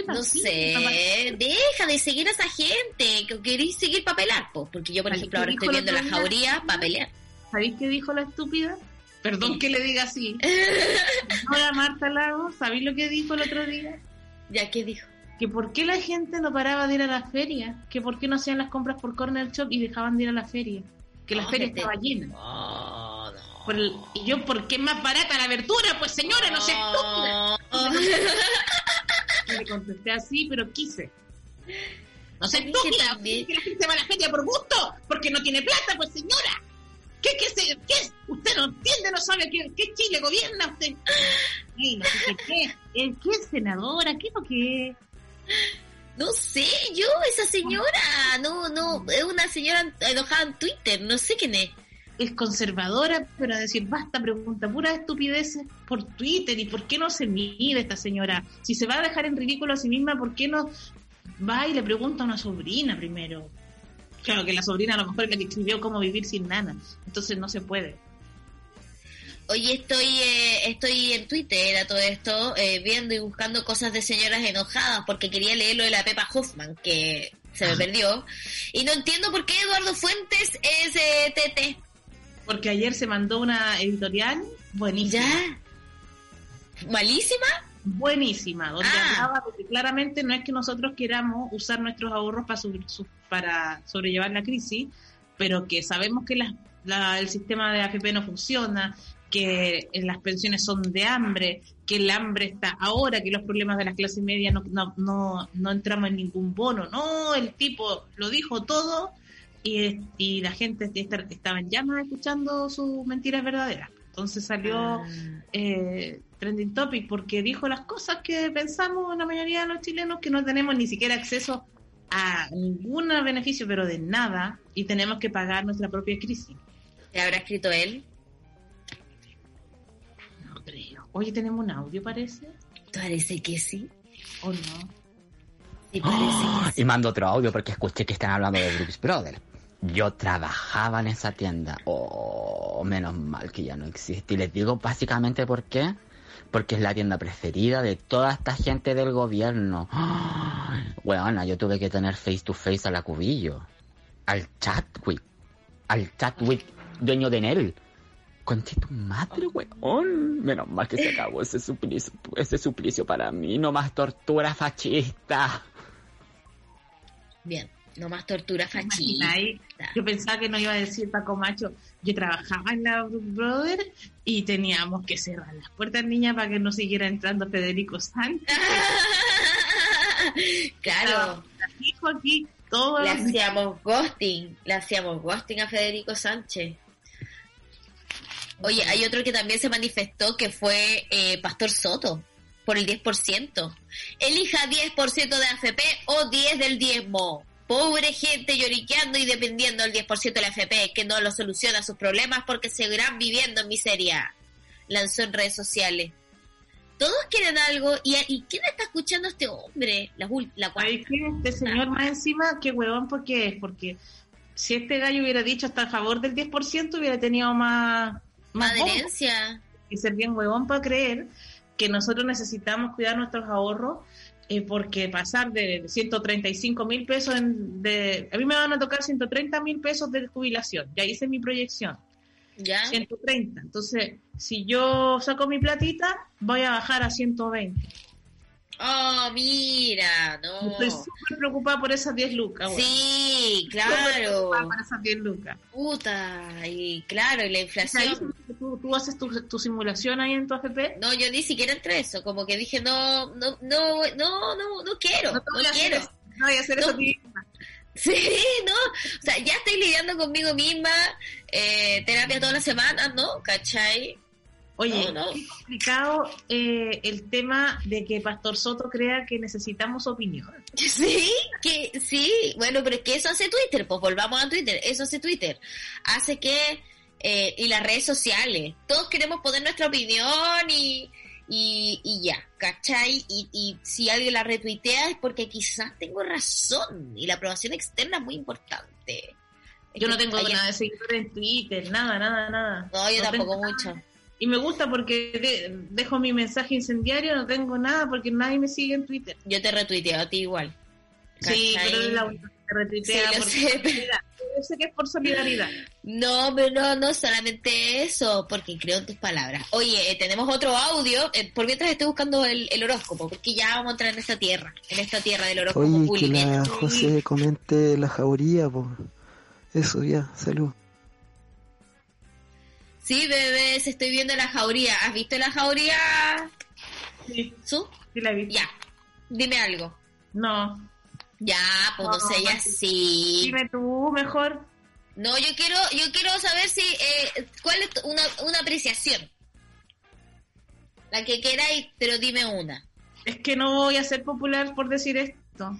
No sé, deja de seguir a esa gente que queréis seguir para pelar, po, porque yo, por ejemplo, ¿qué ahora estoy viendo la jauría para pelear. ¿Sabéis qué dijo la estúpida? Perdón que le diga así. [laughs] Ahora Marta Lago, ¿sabéis lo que dijo el otro día? ¿Ya qué dijo? Que por qué la gente no paraba de ir a la feria, que por qué no hacían las compras por Corner Shop y dejaban de ir a la feria, que la Ah, feria estaba llena. Oh. Por el- y yo, ¿por qué es más barata la verdura? Pues señora, no sé estúpida. [laughs] Le contesté así, pero quise. No que estúpida, que la gente va a la feria por gusto, porque no tiene plata, pues señora. ¿Qué, qué, se- qué es? Usted no entiende, no sabe qué, qué Chile gobierna usted. Ay, no sé qué, qué, ¿Eh, ¿qué es senadora? ¿Qué es lo que es? No sé, yo, esa señora, no, no, es una señora enojada en Twitter, no sé quién es. Es conservadora, pero a decir, basta, pregunta pura estupideces por Twitter. ¿Y por qué no se mide esta señora? Si se va a dejar en ridículo a sí misma, ¿por qué no va y le pregunta a una sobrina primero? Claro, que la sobrina a lo mejor que escribió cómo vivir sin nana. Entonces no se puede. Oye, estoy, eh, estoy en Twitter a todo esto, eh, viendo y buscando cosas de señoras enojadas, porque quería leer lo de la Pepa Hoffman, que se me perdió. Y no entiendo por qué Eduardo Fuentes es eh, TT. Porque ayer se mandó una editorial buenísima. ¿Ya? ¿Malísima? buenísima, donde Ah. hablaba de que claramente no es que nosotros queramos usar nuestros ahorros para, sobre- para sobrellevar la crisis, pero que sabemos que la- la- el sistema de AFP no funciona, que eh, las pensiones son de hambre, que el hambre está ahora, que los problemas de la clase media no, no, no, no entramos en ningún bono. No, el tipo lo dijo todo y, y la gente esta- estaba en llamas escuchando sus mentiras verdaderas. Entonces salió Ah. eh, trending topic porque dijo las cosas que pensamos la mayoría de los chilenos que no tenemos ni siquiera acceso a ningún beneficio, pero de nada, y tenemos que pagar nuestra propia crisis. ¿Te habrá escrito él? No creo. Oye, tenemos un audio, parece, Parece que sí. o no. Sí, parece que [gasps] sí. Y mando otro audio porque escuché que están hablando de Brooks Brothers. Yo trabajaba en esa tienda. Oh, menos mal que ya no existe. Y les digo básicamente por qué. Porque es la tienda preferida de toda esta gente del gobierno. [gasps] Bueno, yo tuve que tener face to face a la cubillo. Al Chatwick. Al Chatwick, dueño de Nel. Conche tu madre, weón. Menos mal que se acabó ese suplicio, ese suplicio para mí. No más tortura fascista. Bien, no más tortura ¿Te fascista. Yo pensaba que no iba a decir Paco Macho. Yo trabajaba en la Brother y teníamos que cerrar las puertas, niña, para que no siguiera entrando Federico Sánchez. [laughs] claro, Dijo aquí todo. le hacíamos ghosting, le hacíamos ghosting a Federico Sánchez. Oye, hay otro que también se manifestó que fue eh, Pastor Soto, por el 10%. Elija 10% de AFP o 10 del diezmo. Pobre gente lloriqueando y dependiendo del 10% de la AFP, que no lo soluciona sus problemas porque seguirán viviendo en miseria. Lanzó en redes sociales. Todos quieren algo. ¿Y, y quién está escuchando a este hombre? La, la cuarta. ¿Sabes qué? Este señor más encima, qué huevón, porque es? Porque si este gallo hubiera dicho hasta a favor del 10%, hubiera tenido más, más. Adherencia. y ser bien huevón para creer que nosotros necesitamos cuidar nuestros ahorros eh, porque pasar de 135 mil pesos en, de a mí me van a tocar 130 mil pesos de jubilación. Ya hice mi proyección. ¿Ya? 130 entonces si yo saco mi platita voy a bajar a 120 Oh, mira, no. estoy súper preocupada por esas 10 lucas weón. Sí, claro. preocupada por esas 10 lucas Puta, y claro, y la inflación. tú, tú haces tu, tu simulación ahí en tu AFP No, yo ni siquiera entré eso, como que dije, no, no, no, no, no, no quiero, no quiero. eso, no voy a hacer No. eso ti misma. Sí, no, o sea, ya estoy lidiando conmigo misma, eh, terapia todas las semanas, ¿no? ¿Cachai? Oye, No, no. qué complicado eh, el tema de que Pastor Soto crea que necesitamos opinión. [laughs] Sí, que sí, bueno, pero es que eso hace Twitter, pues volvamos a Twitter, eso hace Twitter, hace que, eh, y las redes sociales, todos queremos poner nuestra opinión y, y, y ya, ¿cachai? Y, y si alguien la retuitea es porque quizás tengo razón y la aprobación externa es muy importante. Yo no tengo nada de seguidores en Twitter, nada, nada, nada. No, yo No tampoco mucho. nada. Y me gusta porque de- dejo mi mensaje incendiario, no tengo nada porque nadie me sigue en Twitter. Yo te retuiteo a ti igual. Sí, ¿Cachai? pero es la única que retuitea Sí, por sé. Yo sé que es por solidaridad. No, pero no, no solamente eso, porque creo en tus palabras. Oye, eh, tenemos otro audio, eh, por mientras estoy buscando el, el horóscopo, porque ya vamos a entrar en esta tierra, en esta tierra del horóscopo Oye, que la José comente la jauría, pues. Eso, ya, salud. Sí, bebés, estoy viendo la jauría. ¿Has visto la jauría, Sí, Su? sí la vi. Ya, dime algo. No, Ya, pues no, No, sé, ya sí. dime tú mejor. No, yo quiero, yo quiero saber si, eh, cuál es una, una apreciación. La que queráis, pero dime una. Es que no voy a ser popular por decir esto.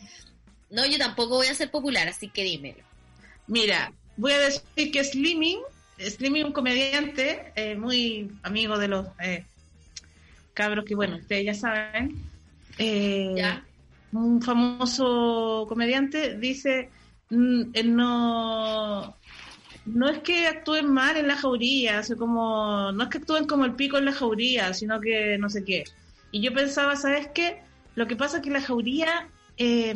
No, yo tampoco voy a ser popular, así que dímelo. Mira, voy a decir que Slimming, Slimming un comediante eh, muy amigo de los eh, cabros que, bueno, ustedes ya saben, eh, ¿Ya? un famoso comediante dice, mm, no, no es que actúen mal en la jauría, como, no es que actúen como el pico en la jauría, sino que no sé qué. Y yo pensaba, ¿sabes qué? Lo que pasa es que la jauría eh,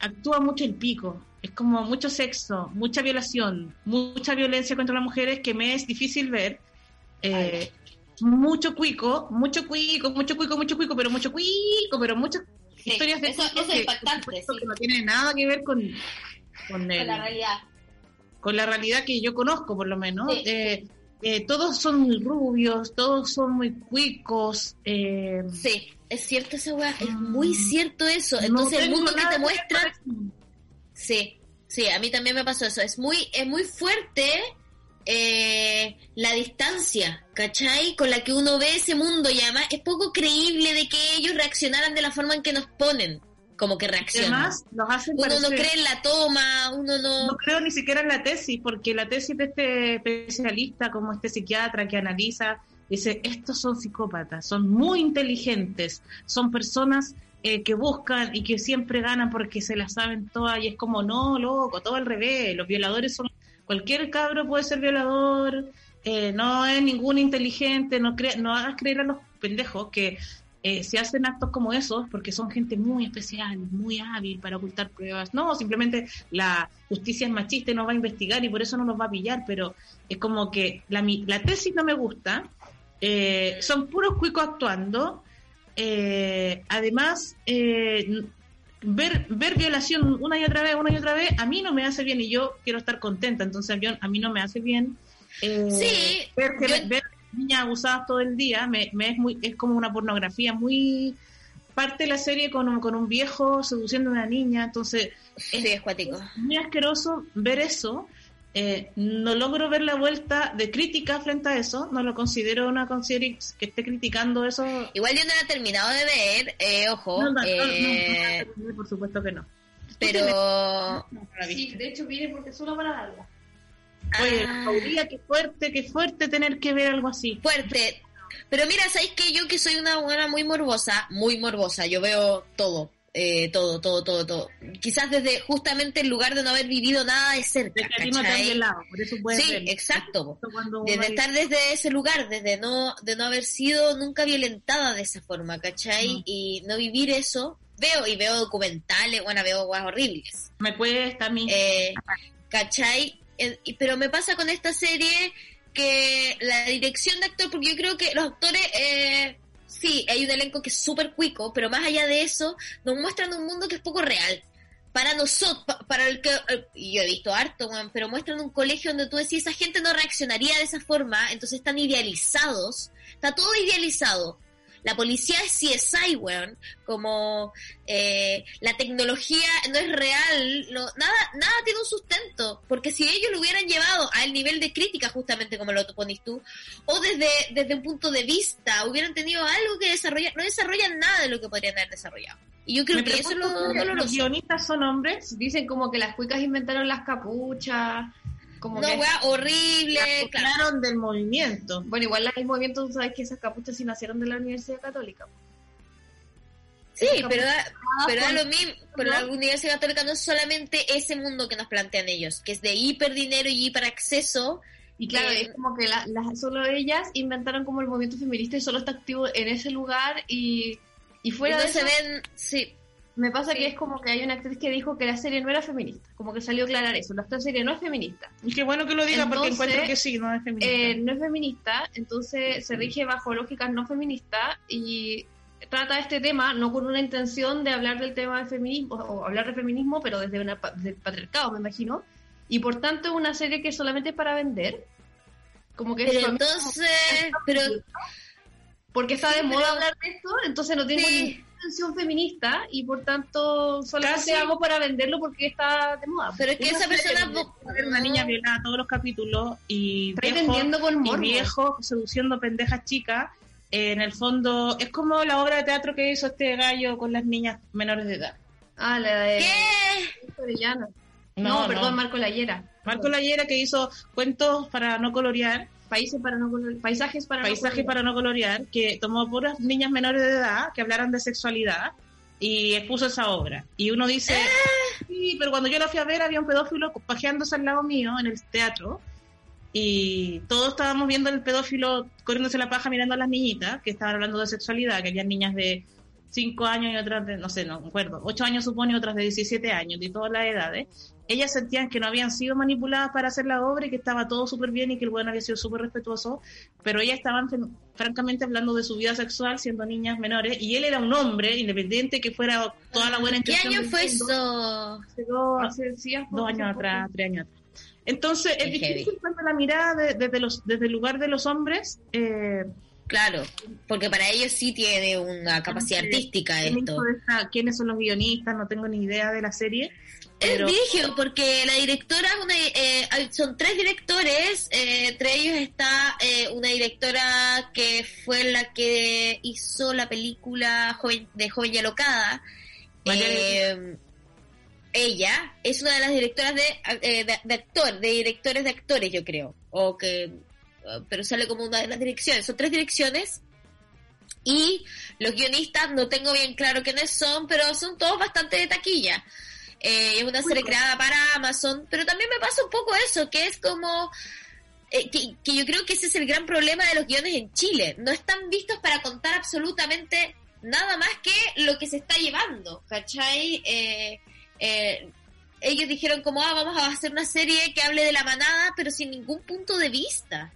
actúa mucho el pico. Como mucho sexo, mucha violación, mucha violencia contra las mujeres que me es difícil ver. Eh, mucho cuico, mucho cuico, mucho cuico, mucho cuico, pero mucho cuico, pero muchas Sí, historias de eso- eso es que, impactante, sí. que no tiene nada que ver con, con, el- realidad. con la realidad que yo conozco, por lo menos. Sí. Eh, eh, todos son muy rubios, todos son muy cuicos. Eh, Sí, es cierto esa weá, es Mm. muy cierto eso. no Entonces el tengo mundo que te muestra, sí, sí, a mí también me pasó eso. Es muy, es muy fuerte eh, la distancia, ¿cachai? Con la que uno ve ese mundo y además es poco creíble de que ellos reaccionaran de la forma en que nos ponen, como que reaccionan. Además, los hacen uno no cree en la toma, uno no... No creo ni siquiera en la tesis, porque la tesis de este especialista, como este psiquiatra que analiza, dice, estos son psicópatas, son muy inteligentes, son personas eh, que buscan y que siempre ganan porque se las saben todas, y es como, no, loco, todo al revés, los violadores son, cualquier cabro puede ser violador, eh, no es ningún inteligente, no, cre no hagas creer a los pendejos que eh, se hacen actos como esos porque son gente muy especial, muy hábil para ocultar pruebas. No, simplemente la justicia es machista y no va a investigar y por eso no nos va a pillar, pero es como que la, la tesis no me gusta, eh, son puros cuicos actuando, eh, además, eh, ver, ver violación una y otra vez, una y otra vez, a mí no me hace bien y yo quiero estar contenta, entonces yo, a mí no me hace bien. eh, Sí, ver, que- yo- ver niñas abusadas todo el día me, me es muy es como una pornografía muy parte la serie con un, con un viejo seduciendo a una niña entonces Sí, es cuático. muy asqueroso ver eso eh, no logro ver la vuelta de crítica frente a eso no lo considero una serie que esté criticando eso Igual yo no la he terminado de ver, eh, ojo, no, no, no, eh, no, por supuesto que no pero... Sí, de hecho vine porque solo para darla. oye Ah. Paulina, qué fuerte qué fuerte tener que ver algo así fuerte. Pero mira, ¿sabéis que yo que soy una buena muy morbosa, muy morbosa, yo veo todo, eh, todo, todo, todo, todo. Quizás desde justamente el lugar de no haber vivido nada de cerca, de que no violado por eso Sí, ver. exacto. Desde estar desde ese lugar, desde no, de no haber sido nunca violentada de esa forma, ¿cachai? Y no vivir eso, veo y veo documentales, bueno, veo cosas horribles. me cuesta a mí Eh, ¿Cachai? Eh, pero me pasa con esta serie que la dirección de actor, porque yo creo que los actores, eh, sí, hay un elenco que es súper cuico, pero más allá de eso, nos muestran un mundo que es poco real. Para nosotros, pa- para el que, yo he visto harto, pero muestran un colegio donde tú decís, esa gente no reaccionaría de esa forma, entonces están idealizados, está todo idealizado. La policía es CSI, weón, como eh, la tecnología no es real, no, nada, nada tiene un sustento, porque si ellos lo hubieran llevado al nivel de crítica, justamente como lo pones tú, o desde, desde un punto de vista, hubieran tenido algo que desarrollar, no desarrollan nada de lo que podrían haber desarrollado. Y yo creo Me que eso es lo pregunto si los guionistas son hombres Dicen como que las cuicas inventaron las capuchas. Como No, que... weá, horrible, claro. del movimiento Bueno, igual el movimiento, tú sabes que esas capuchas sí nacieron de la Universidad Católica. Sí, pero da, pero da lo mismo. Pero la. Universidad Católica no es solamente ese mundo que nos plantean ellos, que es de hiperdinero y hiperacceso. Y claro, Eh, es como que la- solo ellas inventaron como el movimiento feminista y solo está activo en ese lugar y, y Y fuera no de se eso, ven, sí, me pasa sí. que es como que hay una actriz que dijo que la serie no era feminista, como que salió a aclarar eso, la serie no es feminista. Y qué bueno que lo diga porque encuentro que sí, no es feminista. Eh, no es feminista, entonces se rige bajo lógicas no feministas y trata este tema no con una intención de hablar del tema del feminismo o hablar de feminismo, pero desde, una, desde el patriarcado, me imagino. Y por tanto es una serie que solamente es para vender. Como que pero es entonces, pero porque está de moda hablar de esto, entonces no tengo Sí. Feminista y por tanto solamente Casi. hago para venderlo porque está de moda. pero es que esa persona una niña violada todos los capítulos y viejo, con y viejo seduciendo pendejas chicas. eh, en el fondo, es como la obra de teatro que hizo este gallo con las niñas menores de edad. Ah, la de ¿qué? No, No, perdón, no. Marco Layera. Marco Layera que hizo cuentos para no colorear, Países para no paisajes para no paisajes colorear. para no colorear, que tomó puras niñas menores de edad que hablaran de sexualidad y expuso esa obra. Y uno dice, sí, pero cuando yo la fui a ver había un pedófilo pajeándose al lado mío en el teatro y todos estábamos viendo el pedófilo corriéndose la paja mirando a las niñitas que estaban hablando de sexualidad, que habían niñas de 5 años y otras de, no sé, no me acuerdo, 8 años supone y otras de 17 años, de todas las edades. Ellas sentían que no habían sido manipuladas para hacer la obra y que estaba todo súper bien y que el bueno había sido súper respetuoso, pero ellas estaban fran- francamente hablando de su vida sexual siendo niñas menores y él era un hombre, independiente que fuera toda la buena ¿Qué año fue eso? dos- Hace- sí, hace- dos años atrás, tres años atrás. Entonces, es Qué difícil heavy. cuando la mirada de- desde, los, desde el lugar de los hombres. Eh, Claro, porque para ellos sí tiene una capacidad Sí, artística ¿quién esto. ¿Quiénes son los guionistas? No tengo ni idea de la serie. Es Pero, brígido porque la directora, es una, eh, son tres directores, eh, entre ellos está eh, una directora que fue la que hizo la película Joven, de Joven y Alocada. Eh, ella es una de las directoras de, eh, de, de actor, de directores de actores, yo creo, o que, eh, pero sale como una de las direcciones. Son tres direcciones y los guionistas no tengo bien claro quiénes son, pero son todos bastante de taquilla. Eh, es una serie creada para Amazon, pero también me pasa un poco eso, que es como eh, que, que yo creo que ese es el gran problema de los guiones en Chile. No están vistos para contar absolutamente nada más que lo que se está llevando, ¿cachai? Eh, eh, ellos dijeron como, ah, vamos a hacer una serie que hable de la manada, pero sin ningún punto de vista,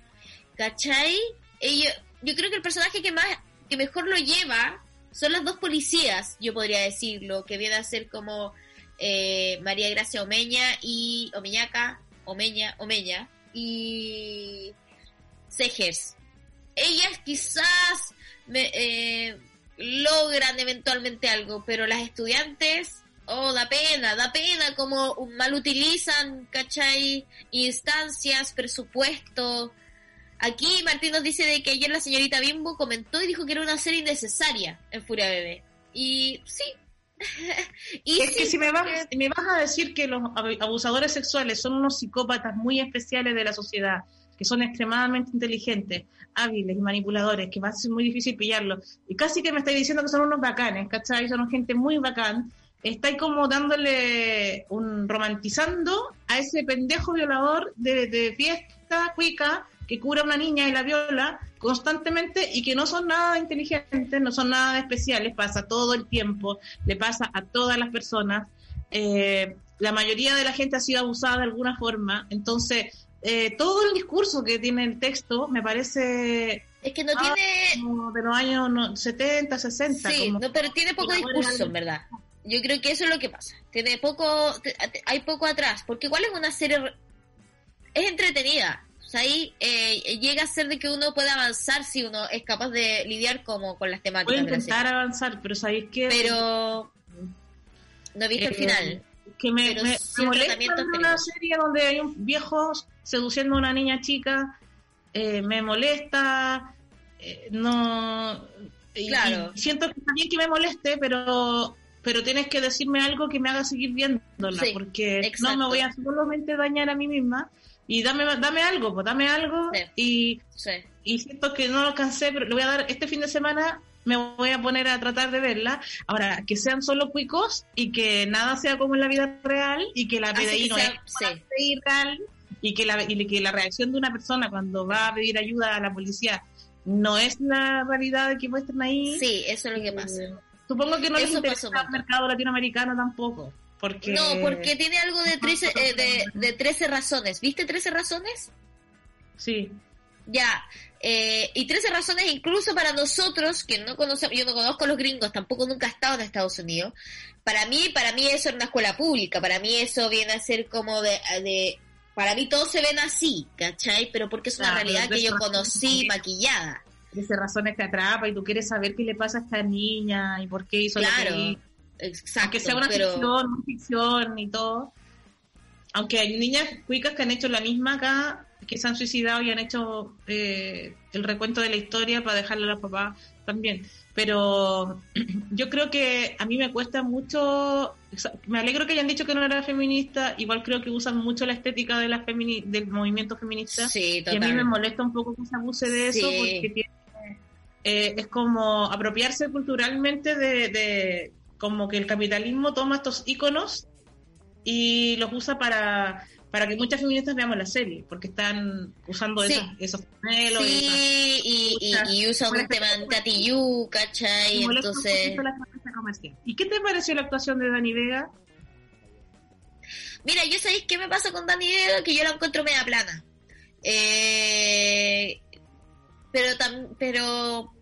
¿cachai? Ellos, yo creo que el personaje que más, que mejor lo lleva son las dos policías, yo podría decirlo, que viene a ser como eh, María Gracia Omeña y Omeñaca, Omeña, Omeña y Segers. Ellas quizás me, eh, logran eventualmente algo, pero las estudiantes, oh, da pena, da pena como mal utilizan, ¿cachai? Instancias, presupuesto. Aquí Martín nos dice de que ayer la señorita Bimbo comentó y dijo que era una serie innecesaria en Furia Bebé. Y sí. [laughs] y es que si me vas, porque- si me vas a decir que los ab- abusadores sexuales son unos psicópatas muy especiales de la sociedad, que son extremadamente inteligentes, hábiles y manipuladores, que va a ser muy difícil pillarlos, y casi que me estáis diciendo que son unos bacanes, ¿cachai? Son gente muy bacán, estáis como dándole un romantizando a ese pendejo violador de, de fiesta cuica que cura a una niña y la viola constantemente y que no son nada inteligentes, no son nada especiales, pasa todo el tiempo, le pasa a todas las personas. Eh, la mayoría de la gente ha sido abusada de alguna forma, entonces eh, todo el discurso que tiene el texto me parece es que no Ah, tiene como de los años no- 70, 60. Sí, como- no, pero tiene poco discurso, en verdad. Yo creo que eso es lo que pasa. Tiene poco, hay poco atrás, porque igual es una serie, es entretenida. O sea, ahí eh, llega a ser de que uno puede avanzar si uno es capaz de lidiar como con las temáticas de la intentar avanzar, pero sabéis que... Pero no he visto el Eh, final. que me, me- me molesta en una serie donde hay un viejo seduciendo a una niña chica, eh, me molesta, eh, no... Claro. y siento que bien que me moleste, pero pero tienes que decirme algo que me haga seguir viéndola, Sí, porque exacto. no me voy a solamente dañar a mí misma. Y dame, dame algo, pues dame algo. Sí. Y, Sí. y siento que no lo alcancé, pero le voy a dar este fin de semana me voy a poner a tratar de verla. Ahora, que sean solo cuicos y que nada sea como en la vida real y que la PDI no sea- es sí. real y que, la, y que la reacción de una persona cuando va a pedir ayuda a la policía no es la realidad que muestran ahí. Sí, eso es lo que pasa. Supongo que no les interesa el mercado latinoamericano tampoco. Porque... No, porque tiene algo de 13, eh, de, de 13 razones. ¿Viste 13 razones? Sí. Ya. Eh, y 13 razones incluso para nosotros, que no conocemos, yo no conozco a los gringos, tampoco nunca he estado en Estados Unidos. Para mí, para mí eso es una escuela pública, para mí eso viene a ser como de, de para mí todos se ven así, ¿cachai? Pero porque es una Claro, realidad que yo 13 conocí maquillada. Ese razones te atrapa y tú quieres saber qué le pasa a esta niña y por qué hizo lo Claro, que hizo. Exacto. Aunque sea una pero... ficción, una ficción y todo. Aunque hay niñas cuicas que han hecho la misma acá, que se han suicidado y han hecho eh, el recuento de la historia para dejarle a los papás también. Pero [clears throat] yo creo que a mí me cuesta mucho. Me alegro que hayan dicho que no era feminista. Igual creo que usan mucho la estética de la femini- del movimiento feminista. Sí, Y a mí me molesta un poco que se abuse de eso Sí. porque tiene, eh, es como apropiarse culturalmente de, de como que el capitalismo toma estos íconos y los usa para, para que muchas feministas veamos la serie, porque están usando Sí. esos, esas- Sí, y, y, y usan un tema Yu, ¿cachai? y Entonces. ¿Y qué te pareció la actuación de Dani Vega? mira, yo sabéis qué me pasa con Dani Vega, que yo la encuentro media plana. Eh, pero tam, pero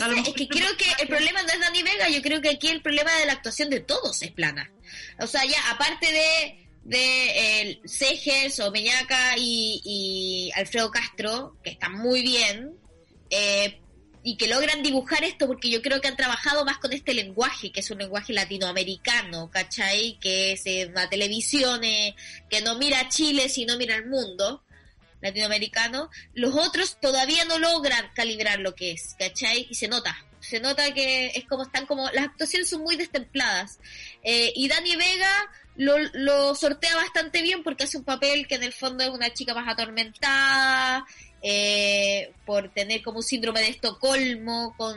no sé, es que creo que el problema no es Dani Vega, yo creo que aquí el problema de la actuación de todos es plana. O sea, ya aparte de de el Seges o Meñaca y, y Alfredo Castro, que están muy bien, eh, y que logran dibujar esto porque yo creo que han trabajado más con este lenguaje, que es un lenguaje latinoamericano, ¿cachai? Que es eh, una televisión eh, que no mira a Chile, sino mira al mundo latinoamericano. Los otros todavía no logran calibrar lo que es, ¿cachai? Y se nota. Se nota que es como están como... Las actuaciones son muy destempladas. Eh, y Dani Vega lo, lo sortea bastante bien porque hace un papel que en el fondo es una chica más atormentada, eh, por tener como un síndrome de Estocolmo con,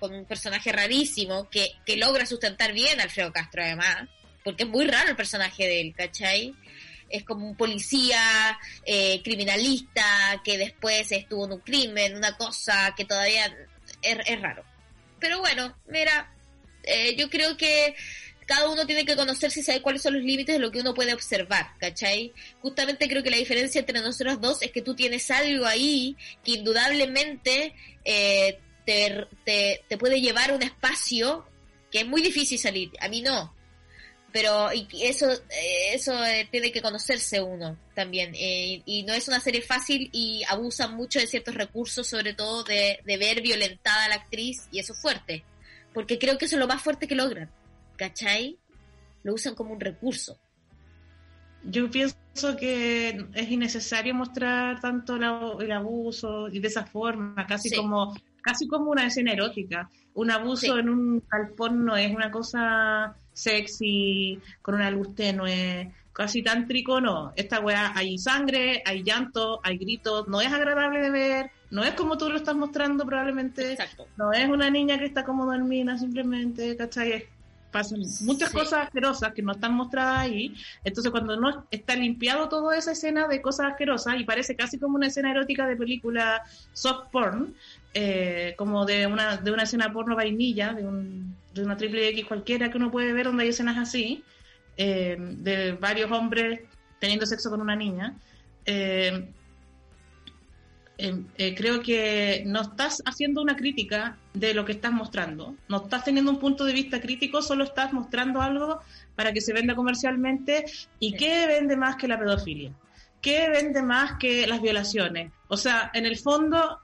con un personaje rarísimo que, que logra sustentar bien a Alfredo Castro además, porque es muy raro el personaje de él, ¿cachai? Es como un policía eh, criminalista que después estuvo en un crimen, una cosa que todavía es, es raro. Pero bueno, mira, eh, yo creo que cada uno tiene que conocerse y saber cuáles son los límites de lo que uno puede observar, ¿cachai? Justamente creo que la diferencia entre nosotros dos es que tú tienes algo ahí que indudablemente eh, te, te, te puede llevar a un espacio que es muy difícil salir. A mí no. Pero y eso eh, eso eh, tiene que conocerse uno también. Eh, y no es una serie fácil y abusan mucho de ciertos recursos, sobre todo de, de ver violentada a la actriz, y eso es fuerte. Porque creo que eso es lo más fuerte que logran. ¿cachai? Lo usan como un recurso. Yo pienso que es innecesario mostrar tanto la- el abuso y de esa forma, casi Sí. como casi como una escena erótica. Un abuso Sí. en un galpón no es una cosa sexy, con una luz tenue, casi tántrico, no. Esta weá hay sangre, hay llanto, hay gritos, no es agradable de ver, no es como tú lo estás mostrando probablemente, Exacto. no es una niña que está como dormida simplemente, ¿cachai? Pasan muchas Sí. cosas asquerosas que no están mostradas ahí, entonces cuando no está limpiado toda esa escena de cosas asquerosas y parece casi como una escena erótica de película soft porn, eh, como de una, de una escena porno vainilla, de, un, de una triple X cualquiera que uno puede ver donde hay escenas así, eh, de varios hombres teniendo sexo con una niña, eh, eh, creo que no estás haciendo una crítica de lo que estás mostrando, no estás teniendo un punto de vista crítico, solo estás mostrando algo para que se venda comercialmente. Y qué vende más que la pedofilia, qué vende más que las violaciones. O sea, en el fondo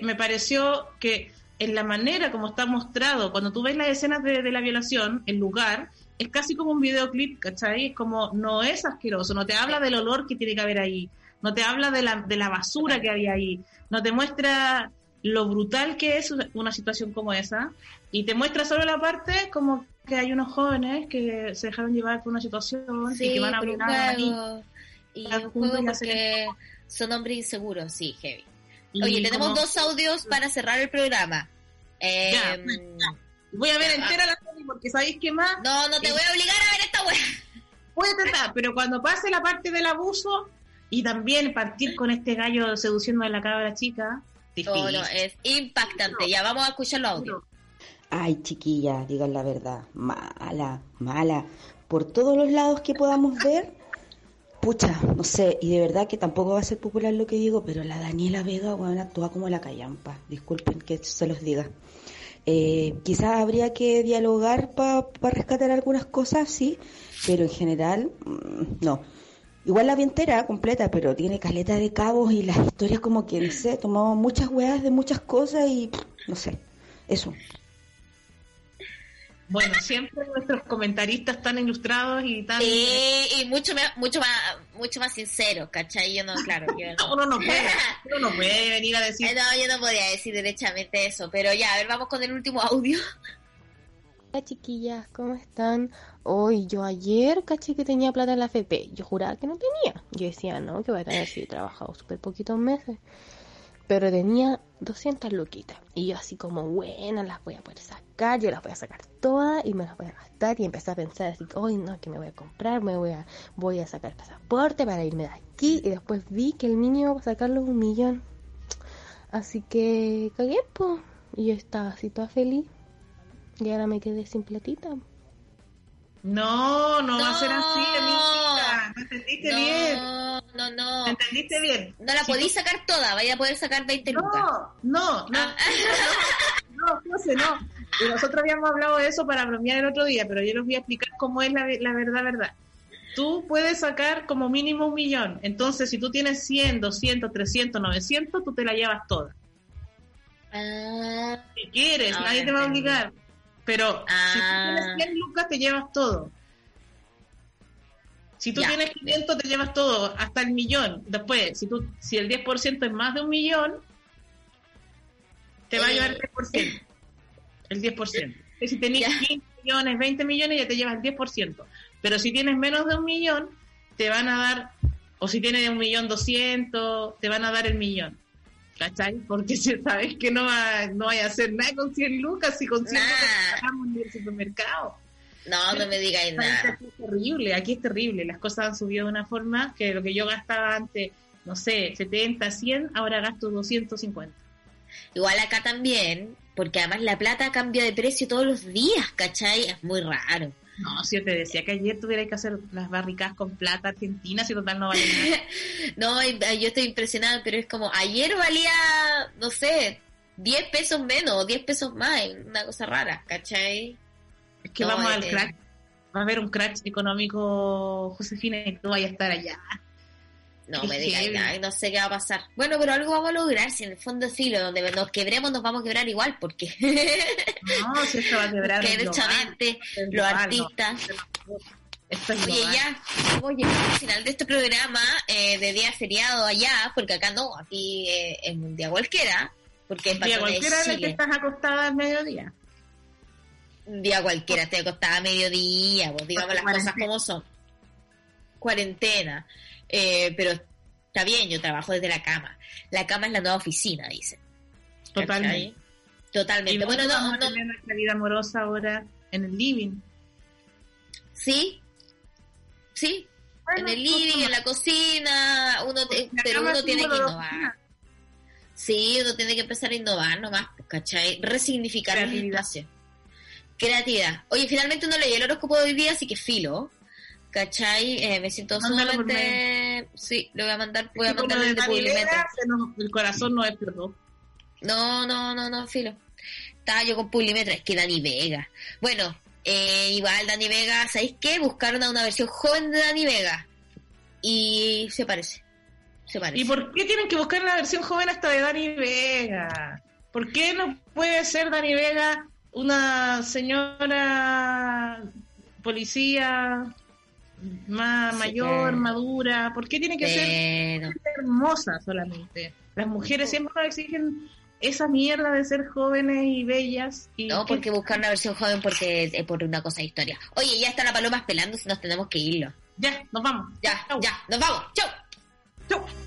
me pareció que en la manera como está mostrado, cuando tú ves las escenas de, de la violación, el lugar, es casi como un videoclip, ¿cachai? Es como, no es asqueroso, no te habla del olor que tiene que haber ahí, no te habla de la, de la basura que había ahí, no te muestra lo brutal que es una situación como esa, y te muestra solo la parte como que hay unos jóvenes que se dejaron llevar por una situación y que van a por un juego. Y un juego y porque son hombres inseguros, sí, heavy. Oye, tenemos como- dos audios para cerrar el programa. Eh, Ya, Voy a ver Ya, entera la serie porque ¿sabéis qué más? no, no te voy a obligar a ver esta wea. Puede tratar, pero cuando pase la parte del abuso y también partir con este gallo seduciendo a la cabra chica, difícil. Oh, no, es impactante. Ya vamos a escuchar los audios. Ay, chiquilla, digan la verdad. Mala, mala. Por todos los lados que podamos ver, pucha, no sé, y de verdad que tampoco va a ser popular lo que digo, pero la Daniela Vega, bueno, actúa como la callampa. Disculpen que se los diga. Eh, quizás habría que dialogar para rescatar algunas cosas, sí, pero en general, mm, no. Igual la vi entera, completa, pero tiene caleta de cabos y las historias como que, no sé, tomó muchas weas de muchas cosas y, no sé, eso. Bueno, siempre nuestros comentaristas tan ilustrados y tan... Sí, y mucho más, mucho más, mucho más sincero, ¿cachai? Yo no, claro, yo no. [laughs] Uno no puede, [laughs] uno no puede venir a decir... No, yo no podía decir derechamente eso, pero ya, a ver, vamos con el último audio. Hola chiquillas, ¿cómo están? Hoy yo ayer caché que tenía plata en la FP. Yo juraba que no tenía. Yo decía, no, que voy a tener si he trabajado súper poquitos meses. Pero tenía 200 luquitas. Y yo así como, buena, las voy a poder sacar. Yo las voy a sacar todas y me las voy a gastar. Y empecé a pensar así, hoy no, que me voy a comprar. Me voy a, voy a sacar el pasaporte para irme de aquí. Y después vi que el mínimo para sacarlo es un millón. Así que cagué, po. Y yo estaba así toda feliz. Y ahora me quedé sin platita. No, no, va a ser No. así, amiga. ¿Me entendiste bien? No, no, no. ¿Me entendiste bien? No la podéis sacar toda, vaya a poder sacar 20 lucas. No, no, no. Ah. No, José, no. Y nosotros habíamos hablado de eso para bromear el otro día, pero yo les voy a explicar cómo es la, la verdad, verdad. Tú puedes sacar como mínimo un millón. Entonces, si tú tienes 100, 200, 300, 900, tú te la llevas toda. Ah, Si quieres, Ah, nadie te va a obligar. Pero si tú Ah. tienes 100 lucas, te llevas todo. Si tú Ya. tienes 500, te llevas todo, hasta el millón. Después, si tú si el 10% es más de un millón, te va a Eh. llevar el 10%. El 10%. Y si tenés Ya. 15 millones, 20 millones, ya te llevas el 10%. Pero si tienes menos de un millón, te van a dar, o si tienes un millón doscientos, te van a dar el millón. ¿Cachai? Porque si [laughs] sabes que no va, no vaya a hacer nada con 100 lucas, si con 100 Nah. lucas pagamos en el supermercado. No, no me digáis ¿Sabes que nada. Aquí es terrible, aquí es terrible. Las cosas han subido de una forma que lo que yo gastaba antes, no sé, 70, 100, ahora gasto 250. Igual acá también, porque además la plata cambia de precio todos los días, ¿cachai? Es muy raro. No, si yo te decía que ayer tuvierais que hacer las barricadas con plata argentina, si total no vale nada. [laughs] No, yo estoy impresionada, pero es como, ayer valía, no sé, 10 pesos menos, 10 pesos más, es una cosa rara, ¿cachai? Es que No, vamos es al que- crack. Va a haber un crack económico, Josefina, y tú vayas a estar allá. No me heavy. nada, no sé qué va a pasar. Bueno, pero algo vamos a lograr, si en el fondo sí, lo donde nos quebremos nos vamos a quebrar igual, porque No, [laughs] si esto va a quebrar. que derechamente los no. artistas... Esto es Oye, ya, hemos llegado al final de este programa eh, de día feriado allá, porque acá no, aquí eh, es un día cualquiera, porque es Día de cualquiera el que estás acostada al mediodía. Un día cualquiera, estoy acostada a mediodía, pues digamos las Cuarentena. cosas como son. Cuarentena. Eh, pero está bien, yo trabajo desde la cama. La cama es la nueva oficina, dice. Totalmente. Totalmente. Y Bueno, no, vamos a no, tener nuestra vida amorosa ahora en el living. sí, sí, Bueno, en el living, en la cocina, uno te- La pero uno tiene que innovar. Sí, uno tiene que empezar a innovar nomás, pues, ¿cachai? Resignificar el Creatividad. Creatividad. Oye, finalmente no leí el horóscopo de hoy día, así que filo. ¿Cachai? Eh, me siento Mándalo sumamente... Sí, lo voy a mandar, voy a mandar desde nos- el corazón nos explotó. No, no, no, no, filo. Estaba yo con Publimetro, es que Dani Vega. Bueno, eh, igual Dani Vega, ¿sabéis qué? Buscaron a una versión joven de Dani Vega. Y se parece. Se parece. ¿Y por qué tienen que buscar la versión joven hasta de Dani Vega? ¿Por qué no puede ser Dani Vega una señora policía más Sí, mayor, madura? ¿Por qué tiene que ser hermosa solamente? Las mujeres siempre nos exigen esa mierda de ser jóvenes y bellas. Y No, que- porque buscar una versión joven porque es por una cosa de historia. Oye, ya está la paloma pelando si nos tenemos que irlo. Ya, nos vamos. Ya, Chau. ya, nos vamos. Chau. Chau.